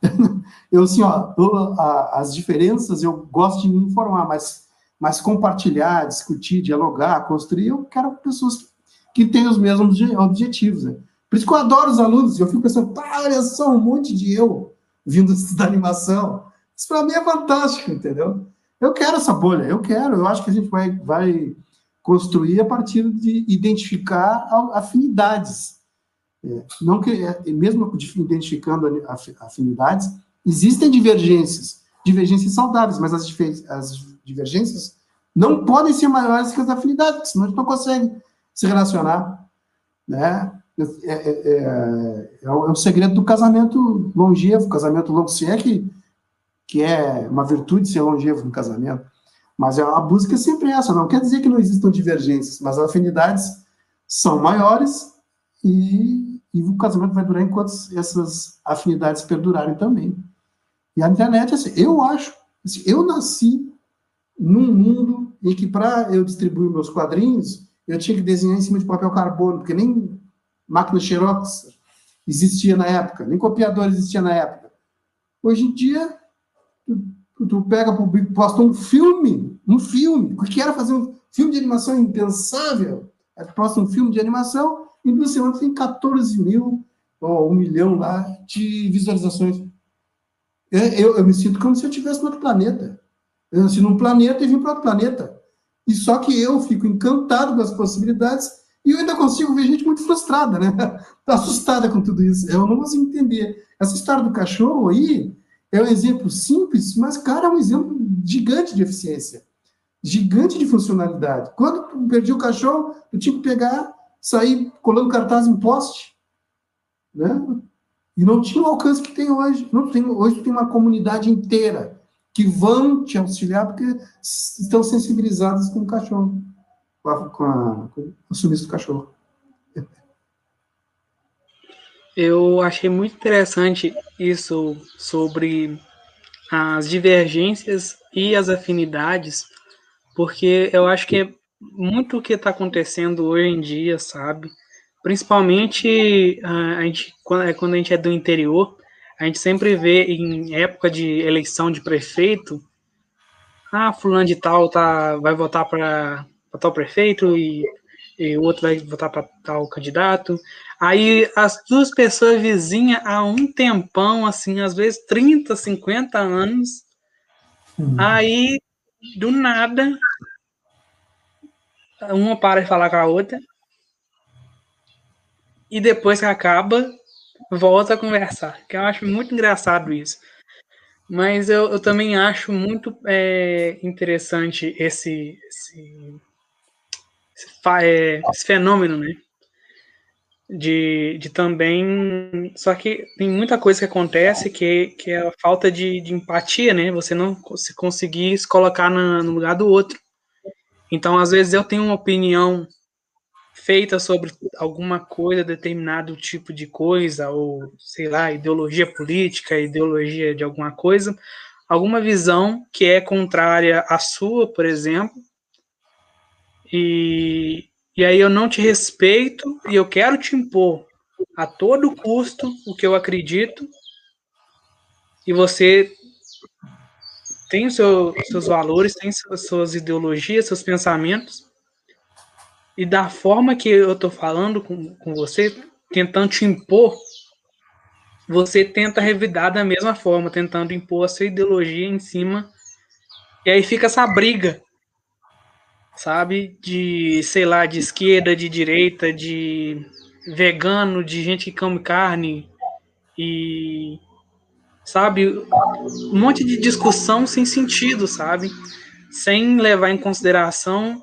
<laughs> eu, assim, ó, eu, a, as diferenças eu gosto de me informar, mas, mas compartilhar, discutir, dialogar, construir, eu quero pessoas que, que têm os mesmos objetivos, né? Por isso que eu adoro os alunos, eu fico pensando, pá, olha só, um monte de eu vindo <laughs> da animação. Isso para mim é fantástico, entendeu? Eu quero essa bolha, eu quero, eu acho que a gente vai, vai construir a partir de identificar afinidades. É, não que, é, mesmo identificando afinidades, existem divergências, divergências saudáveis, mas as, as divergências não podem ser maiores que as afinidades, senão a gente não consegue se relacionar, né? É, é, é, é, um segredo do casamento longevo, casamento longo, se é que, que é uma virtude ser longevo no casamento. Mas a busca é sempre essa, não quer dizer que não existam divergências, mas as afinidades são maiores e, e o casamento vai durar enquanto essas afinidades perdurarem também. E a internet, assim, eu acho, assim, eu nasci num mundo em que para eu distribuir meus quadrinhos, eu tinha que desenhar em cima de papel carbono, porque nem máquina Xerox existia na época, nem copiador existia na época. Hoje em dia, tu, tu pega, posta um filme, um filme, o que era fazer um filme de animação impensável, tu posta um filme de animação, em duas semanas tem 14 mil, ou um milhão lá, de visualizações. Eu, eu, eu me sinto como se eu estivesse no outro planeta. Eu nasci num planeta e vim para outro planeta. E só que eu fico encantado com as possibilidades e eu ainda consigo ver gente muito frustrada, né? <laughs> Tá assustada com tudo isso. Eu não consigo entender. Essa história do cachorro aí é um exemplo simples, mas, cara, é um exemplo gigante de eficiência. Gigante de funcionalidade. Quando perdi o cachorro, eu tinha que pegar, sair colando cartaz em poste, né? E não tinha o alcance que tem hoje. Não tem, hoje tem uma comunidade inteira que vão te auxiliar porque estão sensibilizadas com o cachorro com, a, com, a, com o sumiço do cachorro. Eu achei muito interessante isso sobre as divergências e as afinidades, porque eu acho que é muito o que está acontecendo hoje em dia, sabe? Principalmente a gente, é, quando a gente é do interior, a gente sempre vê em época de eleição de prefeito, ah, fulano de tal tá, vai votar para tal prefeito e, e, o outro vai votar para tal candidato. Aí as duas pessoas vizinhas há um tempão, assim, às vezes 30, 50 anos. Uhum. Aí, do nada, uma para de falar com a outra. E depois que acaba, volta a conversar. Que eu acho muito engraçado isso. Mas eu, eu também acho muito é, interessante esse, esse é, esse fenômeno, né? De, de também. Só que tem muita coisa que acontece que, que é a falta de, de empatia, né? Você não se conseguir se colocar na, no lugar do outro. Então, às vezes, eu tenho uma opinião feita sobre alguma coisa, determinado tipo de coisa, ou sei lá, ideologia política, ideologia de alguma coisa, alguma visão que é contrária à sua, por exemplo, e, e aí eu não te respeito e eu quero te impor a todo custo o que eu acredito, e você tem os seu, seus valores, tem suas, suas ideologias, seus pensamentos, e da forma que eu estou falando com, com você, tentando te impor, você tenta revidar da mesma forma, tentando impor a sua ideologia em cima. E aí fica essa briga, sabe? De, sei lá, de esquerda, de direita, de vegano, de gente que come carne e sabe, um monte de discussão sem sentido, sabe? Sem levar em consideração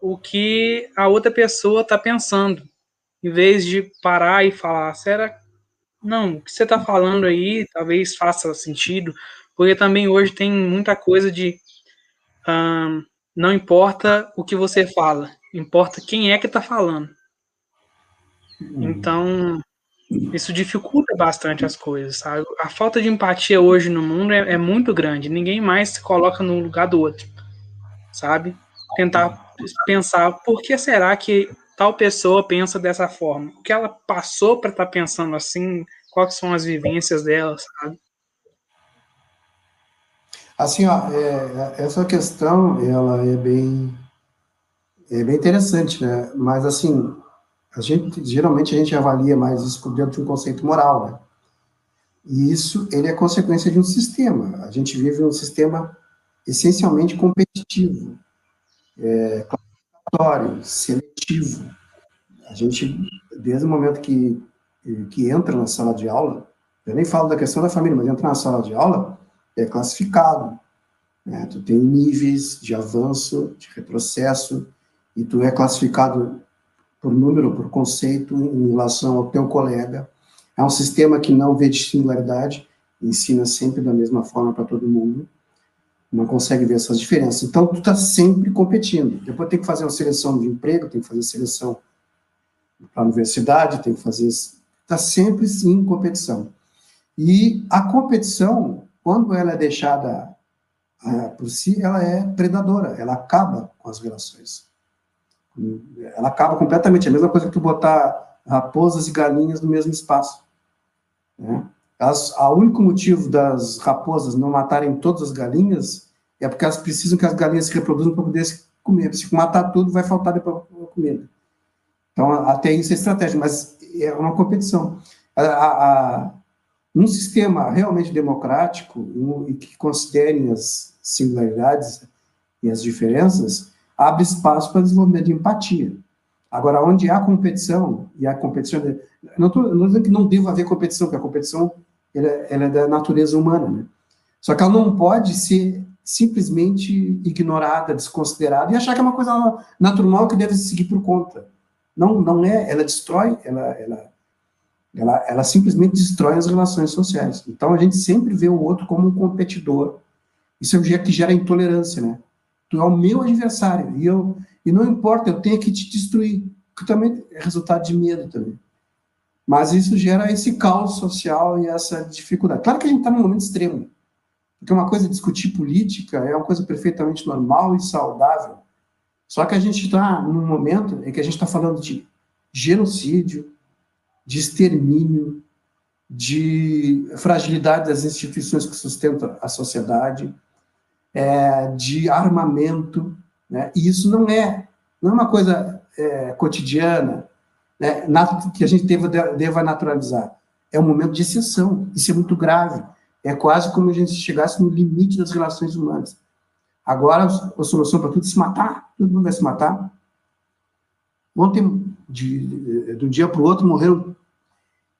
o que a outra pessoa está pensando, em vez de parar e falar, será não, o que você está falando aí talvez faça sentido, porque também hoje tem muita coisa de hum, não importa o que você fala, importa quem é que está falando. Uhum. Então, isso dificulta bastante as coisas, sabe? A falta de empatia hoje no mundo é, é muito grande. Ninguém mais se coloca no lugar do outro, sabe? Tentar pensar por que será que tal pessoa pensa dessa forma? O que ela passou para estar tá pensando assim? Quais são as vivências dela, sabe? Assim, ó, é, essa questão, ela é bem, é bem interessante, né? Mas, assim, a gente, geralmente a gente avalia mais isso por dentro de um conceito moral, né? E isso, ele é consequência de um sistema. A gente vive um sistema essencialmente competitivo, é, classificatório, seletivo. A gente, desde o momento que, que entra na sala de aula, eu nem falo da questão da família, mas entra na sala de aula, é classificado. Né? Tu tem níveis de avanço, de retrocesso, e tu é classificado por número, por conceito, em relação ao teu colega. É um sistema que não vê de singularidade, ensina sempre da mesma forma para todo mundo, não consegue ver essas diferenças. Então, tu está sempre competindo. Depois tem que fazer uma seleção de emprego, tem que fazer seleção para a universidade, tem que fazer... Está sempre, sim, em competição. E a competição, quando ela é deixada por si, ela é predadora, ela acaba com as relações ela acaba completamente. É a mesma coisa que tu botar raposas e galinhas no mesmo espaço. Né? As, a único motivo das raposas não matarem todas as galinhas é porque elas precisam que as galinhas se reproduzam para poder comer. Se matar tudo, vai faltar depois comida. Então, até isso é estratégia, mas é uma competição. A, a, a, um sistema realmente democrático um, e que considere as singularidades e as diferenças, abre espaço para desenvolvimento de empatia. Agora, onde há competição, e a competição, não estou dizendo que não deva haver competição, porque a competição ela, ela é da natureza humana, né? Só que ela não pode ser simplesmente ignorada, desconsiderada, e achar que é uma coisa natural que deve seguir por conta. Não, não é, ela destrói, ela, ela, ela, ela simplesmente destrói as relações sociais. Então, a gente sempre vê o outro como um competidor. Isso é o que gera intolerância, né? Tu é o meu adversário. E, eu, e não importa, eu tenho que te destruir. Que também é resultado de medo também. Mas isso gera esse caos social e essa dificuldade. Claro que a gente está num momento extremo. Porque uma coisa é discutir política é uma coisa perfeitamente normal e saudável. Só que a gente está num momento em que a gente está falando de genocídio, de extermínio, de fragilidade das instituições que sustentam a sociedade, é, de armamento, né? e isso não é, não é uma coisa é, cotidiana, né? que a gente deva, deva naturalizar. É um momento de exceção, isso é muito grave. É quase como a gente chegasse no limite das relações humanas. Agora, a solução para tudo é se matar, todo mundo vai se matar. Ontem, de, de um dia para o outro, morreram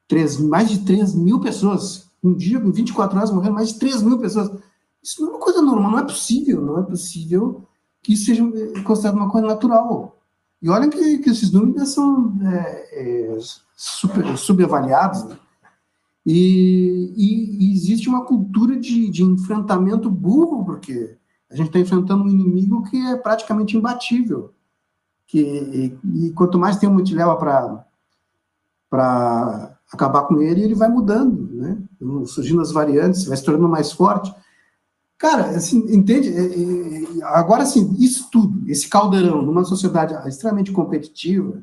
três, mais de 3 mil pessoas. Um dia, em 24 horas, morreram mais de 3 mil pessoas. Isso não é uma coisa normal, não é possível, não é possível que isso seja considerado uma coisa natural. E olha que, que esses números são é, é, super, subavaliados, né? E, e, e, existe uma cultura de, de enfrentamento burro, porque a gente está enfrentando um inimigo que é praticamente imbatível. que e, e quanto mais tempo te leva para para acabar com ele, ele vai mudando, né? Surgindo as variantes, vai se tornando mais forte. Cara, assim, entende? Agora, assim, isso tudo, esse caldeirão, numa sociedade extremamente competitiva,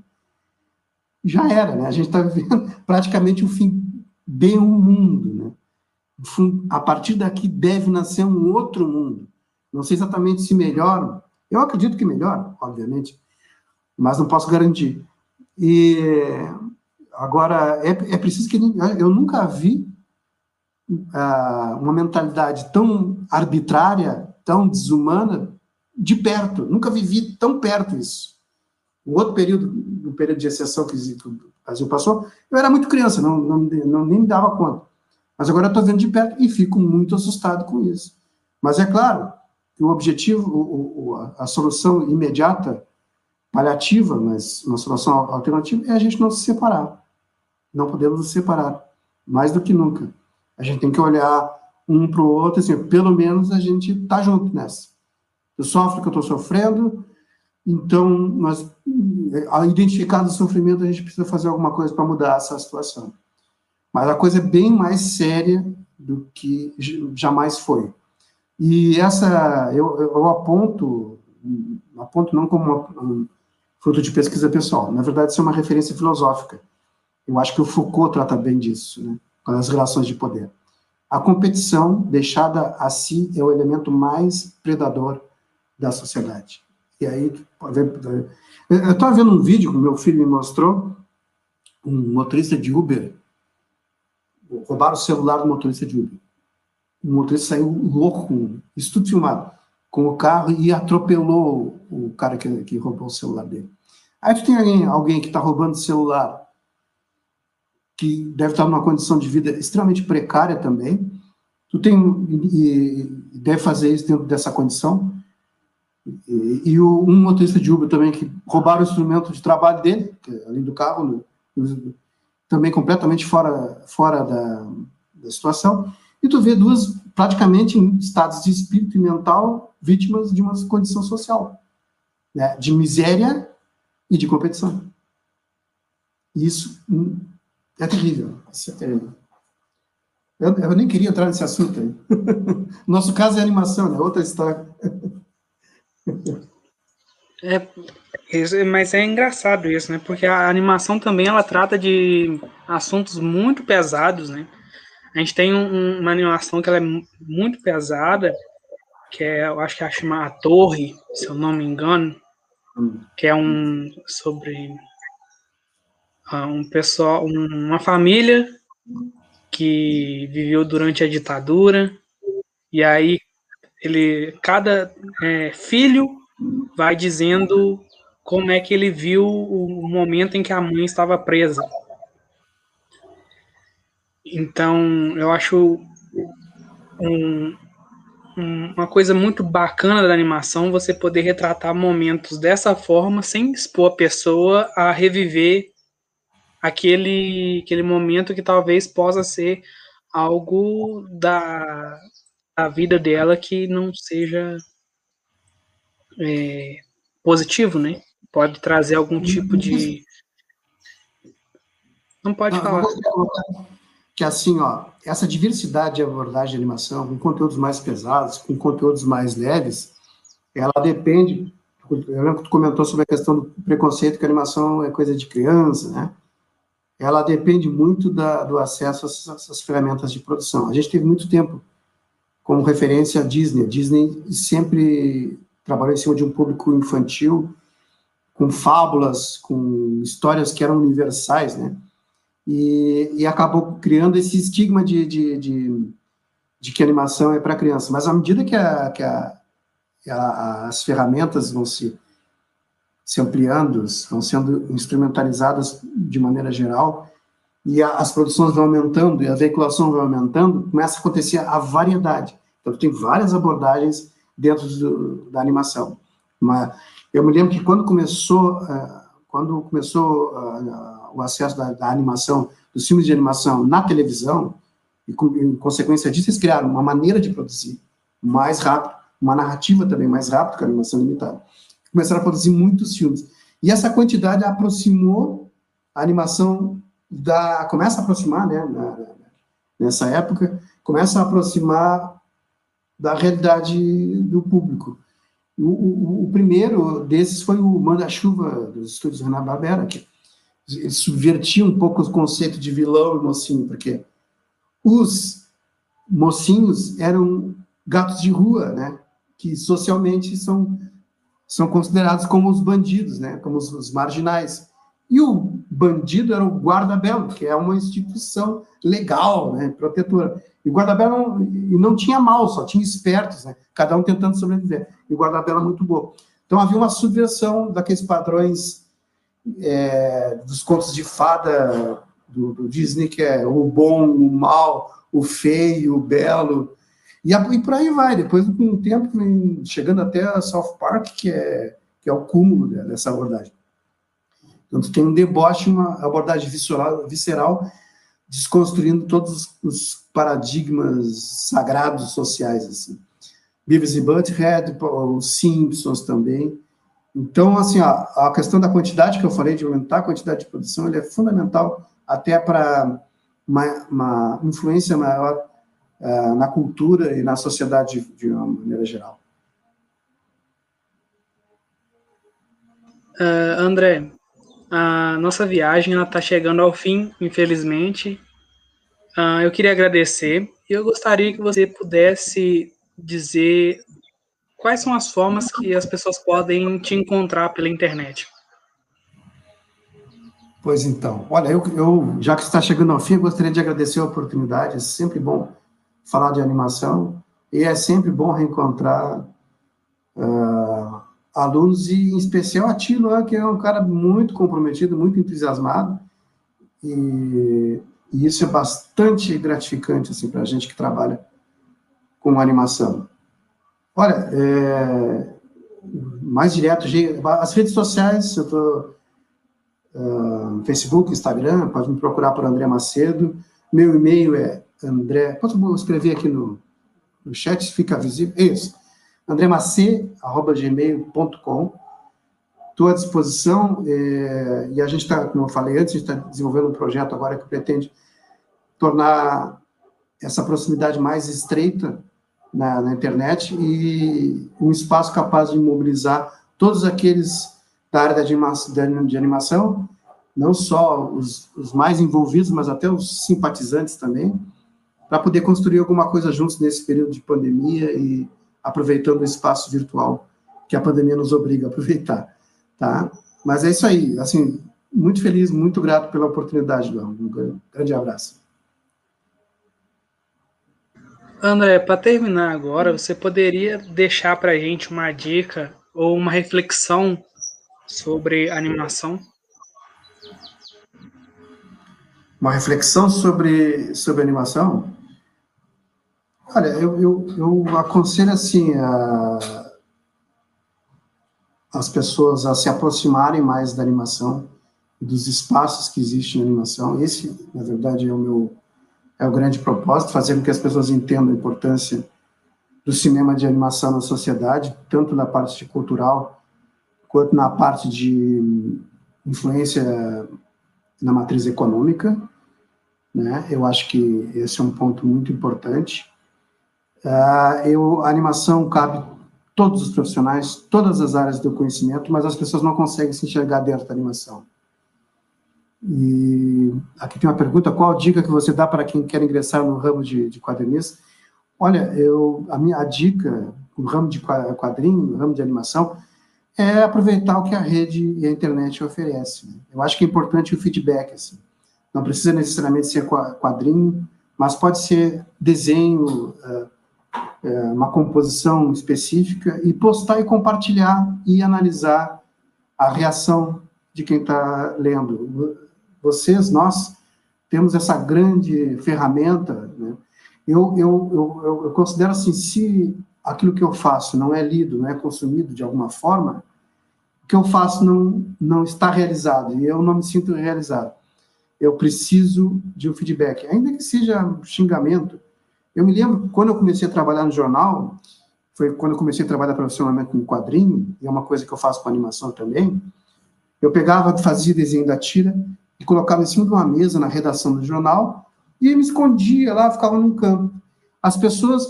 já era, né? A gente está vivendo <laughs> praticamente o fim de um mundo, né? A partir daqui deve nascer um outro mundo. Não sei exatamente se melhor, eu acredito que melhor, obviamente, mas não posso garantir. E agora é, é preciso que eu nunca vi uma mentalidade tão arbitrária, tão desumana de perto. Nunca vivi tão perto isso. Um outro período, no período de exceção que o Brasil passou, eu era muito criança, não, não, não nem me dava conta. Mas agora eu estou vendo de perto e fico muito assustado com isso. Mas é claro que o objetivo, o, o, a solução imediata, paliativa, mas uma solução alternativa, é a gente não se separar. Não podemos nos separar, mais do que nunca. A gente tem que olhar um para o outro, assim, pelo menos a gente está junto nessa. Eu sofro que eu estou sofrendo, então, nós, ao identificar o sofrimento, a gente precisa fazer alguma coisa para mudar essa situação. Mas a coisa é bem mais séria do que jamais foi. E essa, eu, eu aponto, aponto não como uma, um fruto de pesquisa pessoal, na verdade, isso é uma referência filosófica. Eu acho que o Foucault trata bem disso, né, com as relações de poder. A competição deixada a si é o elemento mais predador da sociedade. E aí, eu estava vendo um vídeo que meu filho me mostrou, um motorista de Uber, roubaram o celular do motorista de Uber. O motorista saiu louco, isso tudo filmado, com o carro e atropelou o cara que, que roubou o celular dele. Aí tu tem alguém, alguém que está roubando o celular, que deve estar numa condição de vida extremamente precária também, tu tem e, deve fazer isso dentro dessa condição, e, e o, um motorista de Uber também que roubaram o instrumento de trabalho dele, é, além do carro, né, também completamente fora, fora da, da situação, e tu vê duas praticamente em estados de espírito e mental vítimas de uma condição social, né, de miséria e de competição. Isso hum, é terrível, isso é terrível. Eu, eu nem queria entrar nesse assunto aí. <laughs> Nosso caso é animação, né? Outra história. <laughs> É, mas é engraçado isso, né? Porque a animação também ela trata de assuntos muito pesados, né? A gente tem um, uma animação que ela é muito pesada, que é, eu acho que é chama A Torre, se eu não me engano, que é um sobre um pessoal, um, uma família que viveu durante a ditadura e aí ele cada é, filho vai dizendo como é que ele viu o momento em que a mãe estava presa. Então, eu acho um, uma coisa muito bacana da animação você poder retratar momentos dessa forma sem expor a pessoa a reviver aquele, aquele momento que talvez possa ser algo da, da vida dela que não seja é, positivo, né? Pode trazer algum tipo de. Não pode falar. Que assim, ó, essa diversidade de abordagem de animação, com conteúdos mais pesados, com conteúdos mais leves, ela depende. Eu lembro que tu comentou sobre a questão do preconceito que a animação é coisa de criança, né? Ela depende muito da, do acesso a essas, ferramentas de produção. A gente teve muito tempo como referência a Disney. A Disney sempre trabalhou em cima de um público infantil, com fábulas, com histórias que eram universais, né? E, e acabou criando esse estigma de, de, de, de que animação é para criança. Mas à medida que, a, que a, a, as ferramentas vão se, se ampliando, vão sendo instrumentalizadas de maneira geral, e a, as produções vão aumentando, e a veiculação vai aumentando, começa a acontecer a variedade. Então, tem várias abordagens dentro do, da animação. Mas eu me lembro que quando começou, uh, quando começou uh, o acesso da, da, animação, dos filmes de animação na televisão, e com, em consequência disso, eles criaram uma maneira de produzir mais rápido, uma narrativa também mais rápida que a animação limitada. Começaram a produzir muitos filmes. E essa quantidade aproximou a animação da começa a aproximar, né, na, nessa época, começa a aproximar da realidade do público. O, o, o primeiro desses foi o Manda-Chuva dos estúdios Renato Barbera, que subvertia um pouco o conceito de vilão e mocinho, porque os mocinhos eram gatos de rua, né? Que socialmente são são considerados como os bandidos, né? Como os, os marginais. E o bandido era o guarda-belo, que é uma instituição legal, né, protetora. E o guarda-belo não, não tinha mal, só tinha espertos, né, cada um tentando sobreviver. E o guarda-belo é muito bom. Então havia uma subversão daqueles padrões é, dos contos de fada do, do, Disney, que é o bom, o mal, o feio, o belo. E, e por aí vai. Depois, com o tempo, chegando até a South Park, que é, que é o cúmulo dessa abordagem. Então, tem um deboche, uma abordagem visceral, visceral desconstruindo todos os paradigmas sagrados sociais, assim. Beavis e Butthead, os Simpsons também. Então, assim, a, a questão da quantidade que eu falei, de aumentar a quantidade de produção, ele é fundamental até para uma, uma, influência maior uh, na cultura e na sociedade de, de uma maneira geral. Uh, André, a nossa viagem está chegando ao fim, infelizmente. Uh, eu queria agradecer e eu gostaria que você pudesse dizer quais são as formas que as pessoas podem te encontrar pela internet. Pois então, olha, eu, eu já que está chegando ao fim, gostaria de agradecer a oportunidade. É sempre bom falar de animação e é sempre bom reencontrar uh, alunos, e em especial a Tilo, que é um cara muito comprometido, muito entusiasmado, e, e isso é bastante gratificante assim, para a gente que trabalha com animação. Olha, é, mais direto, as redes sociais, eu estou uh, Facebook, Instagram, pode me procurar por André Macedo, meu e-mail é André, posso escrever aqui no, no chat, fica visível, isso, andremac.gmail.com. Estou à disposição, é, e a gente está, como eu falei antes, a gente está desenvolvendo um projeto agora que pretende tornar essa proximidade mais estreita na, na, internet e um espaço capaz de mobilizar todos aqueles da área de animação não só os, os, mais envolvidos, mas até os simpatizantes também, para poder construir alguma coisa juntos nesse período de pandemia e aproveitando o espaço virtual que a pandemia nos obriga a aproveitar, tá? Mas é isso aí, assim, muito feliz, muito grato pela oportunidade, João. Um grande abraço. André, para terminar agora, você poderia deixar para a gente uma dica ou uma reflexão sobre animação? Uma reflexão sobre, sobre animação? Olha, eu, eu, eu aconselho assim a, as pessoas a se aproximarem mais da animação, dos espaços que existem na animação. Esse, na verdade, é o meu é o grande propósito, fazer com que as pessoas entendam a importância do cinema de animação na sociedade, tanto na parte cultural quanto na parte de influência na matriz econômica. Né? Eu acho que esse é um ponto muito importante. Uh, eu, a animação cabe todos os profissionais, todas as áreas do conhecimento, mas as pessoas não conseguem se enxergar dentro da animação. E aqui tem uma pergunta: qual a dica que você dá para quem quer ingressar no ramo de, de quadrinista? Olha, eu, a minha a dica no ramo de quadrinho, no ramo de animação, é aproveitar o que a rede e a internet oferecem. Eu acho que é importante o feedback. Assim. Não precisa necessariamente ser quadrinho, mas pode ser desenho, uh, é, uma composição específica e postar e compartilhar e analisar a reação de quem está lendo. Vocês, nós, temos essa grande ferramenta. Né? Eu, eu, eu, eu, considero assim, se aquilo que eu faço não é lido, não é consumido de alguma forma, o que eu faço não, não está realizado e eu não me sinto realizado. Eu preciso de um feedback, ainda que seja um xingamento, eu me lembro, quando eu comecei a trabalhar no jornal, foi quando eu comecei a trabalhar profissionalmente com quadrinho, e é uma coisa que eu faço com animação também, Eu pegava, fazia desenho da tira e colocava em cima de uma mesa na redação do jornal e me escondia lá, ficava num campo. As pessoas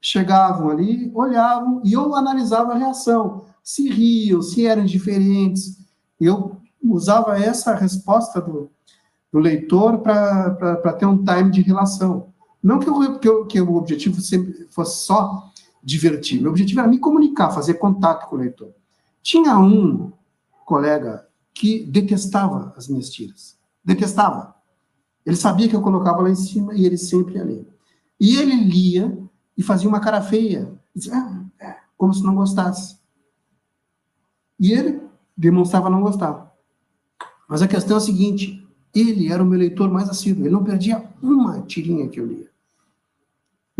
chegavam ali, olhavam e eu analisava a reação, se riam, se eram diferentes. Eu usava essa resposta do, do leitor para ter um time de relação. Não que, eu, que, eu, que o objetivo sempre fosse só divertir, meu objetivo era me comunicar, fazer contato com o leitor. Tinha um colega que detestava as minhas tiras, detestava. Ele sabia que eu colocava lá em cima e ele sempre ia ler. E ele lia e fazia uma cara feia, dizia, ah, é, como se não gostasse. E ele demonstrava não gostar. Mas a questão é a seguinte: ele era o meu leitor mais assíduo, ele não perdia uma tirinha que eu lia.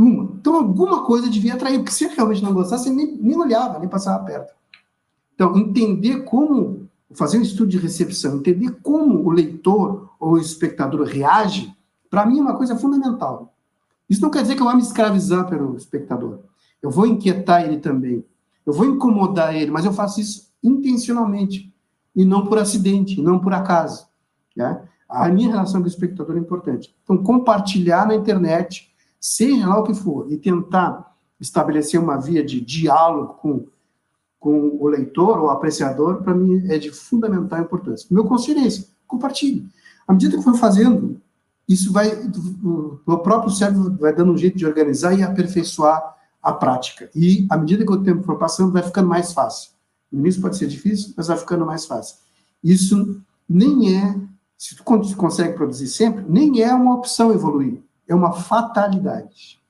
Uma. Então, alguma coisa devia atrair, porque se realmente não gostasse, nem, nem olhava, nem passava perto. Então, entender como, fazer um estudo de recepção, entender como o leitor ou o espectador reage, para mim é uma coisa fundamental. Isso não quer dizer que eu vou me escravizar pelo espectador. Eu vou inquietar ele também. Eu vou incomodar ele, mas eu faço isso intencionalmente e não por acidente, não por acaso. Né? A minha relação com o espectador é importante. Então, compartilhar na internet, seja lá o que for, e tentar estabelecer uma via de diálogo com, com o leitor ou apreciador, para mim é de fundamental importância. Meu conselho é esse, compartilhe. À medida que for fazendo, isso vai, o próprio cérebro vai dando um jeito de organizar e aperfeiçoar a prática. E à medida que o tempo for passando, vai ficando mais fácil. No início pode ser difícil, mas vai ficando mais fácil. Isso nem é, se tu consegue produzir sempre, nem é uma opção evoluir, é uma fatalidade.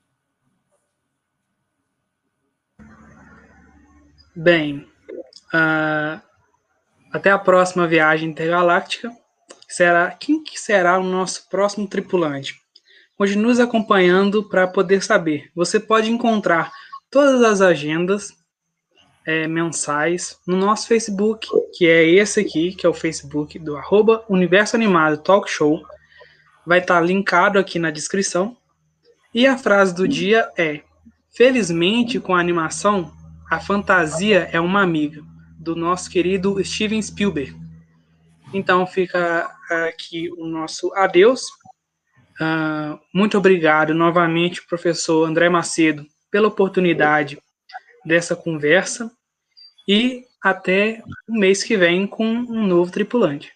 Bem, uh, até a próxima viagem intergaláctica. Será quem que será o nosso próximo tripulante? Continue nos acompanhando para poder saber. Você pode encontrar todas as agendas é, mensais no nosso Facebook, que é esse aqui, que é o Facebook do arroba Universo Animado Talk Show. Vai estar tá linkado aqui na descrição. E a frase do dia é: Felizmente, com a animação, a fantasia é uma amiga, do nosso querido Steven Spielberg. Então fica aqui o nosso adeus. Uh, muito obrigado novamente, professor André Macedo, pela oportunidade dessa conversa e até o mês que vem com um novo tripulante.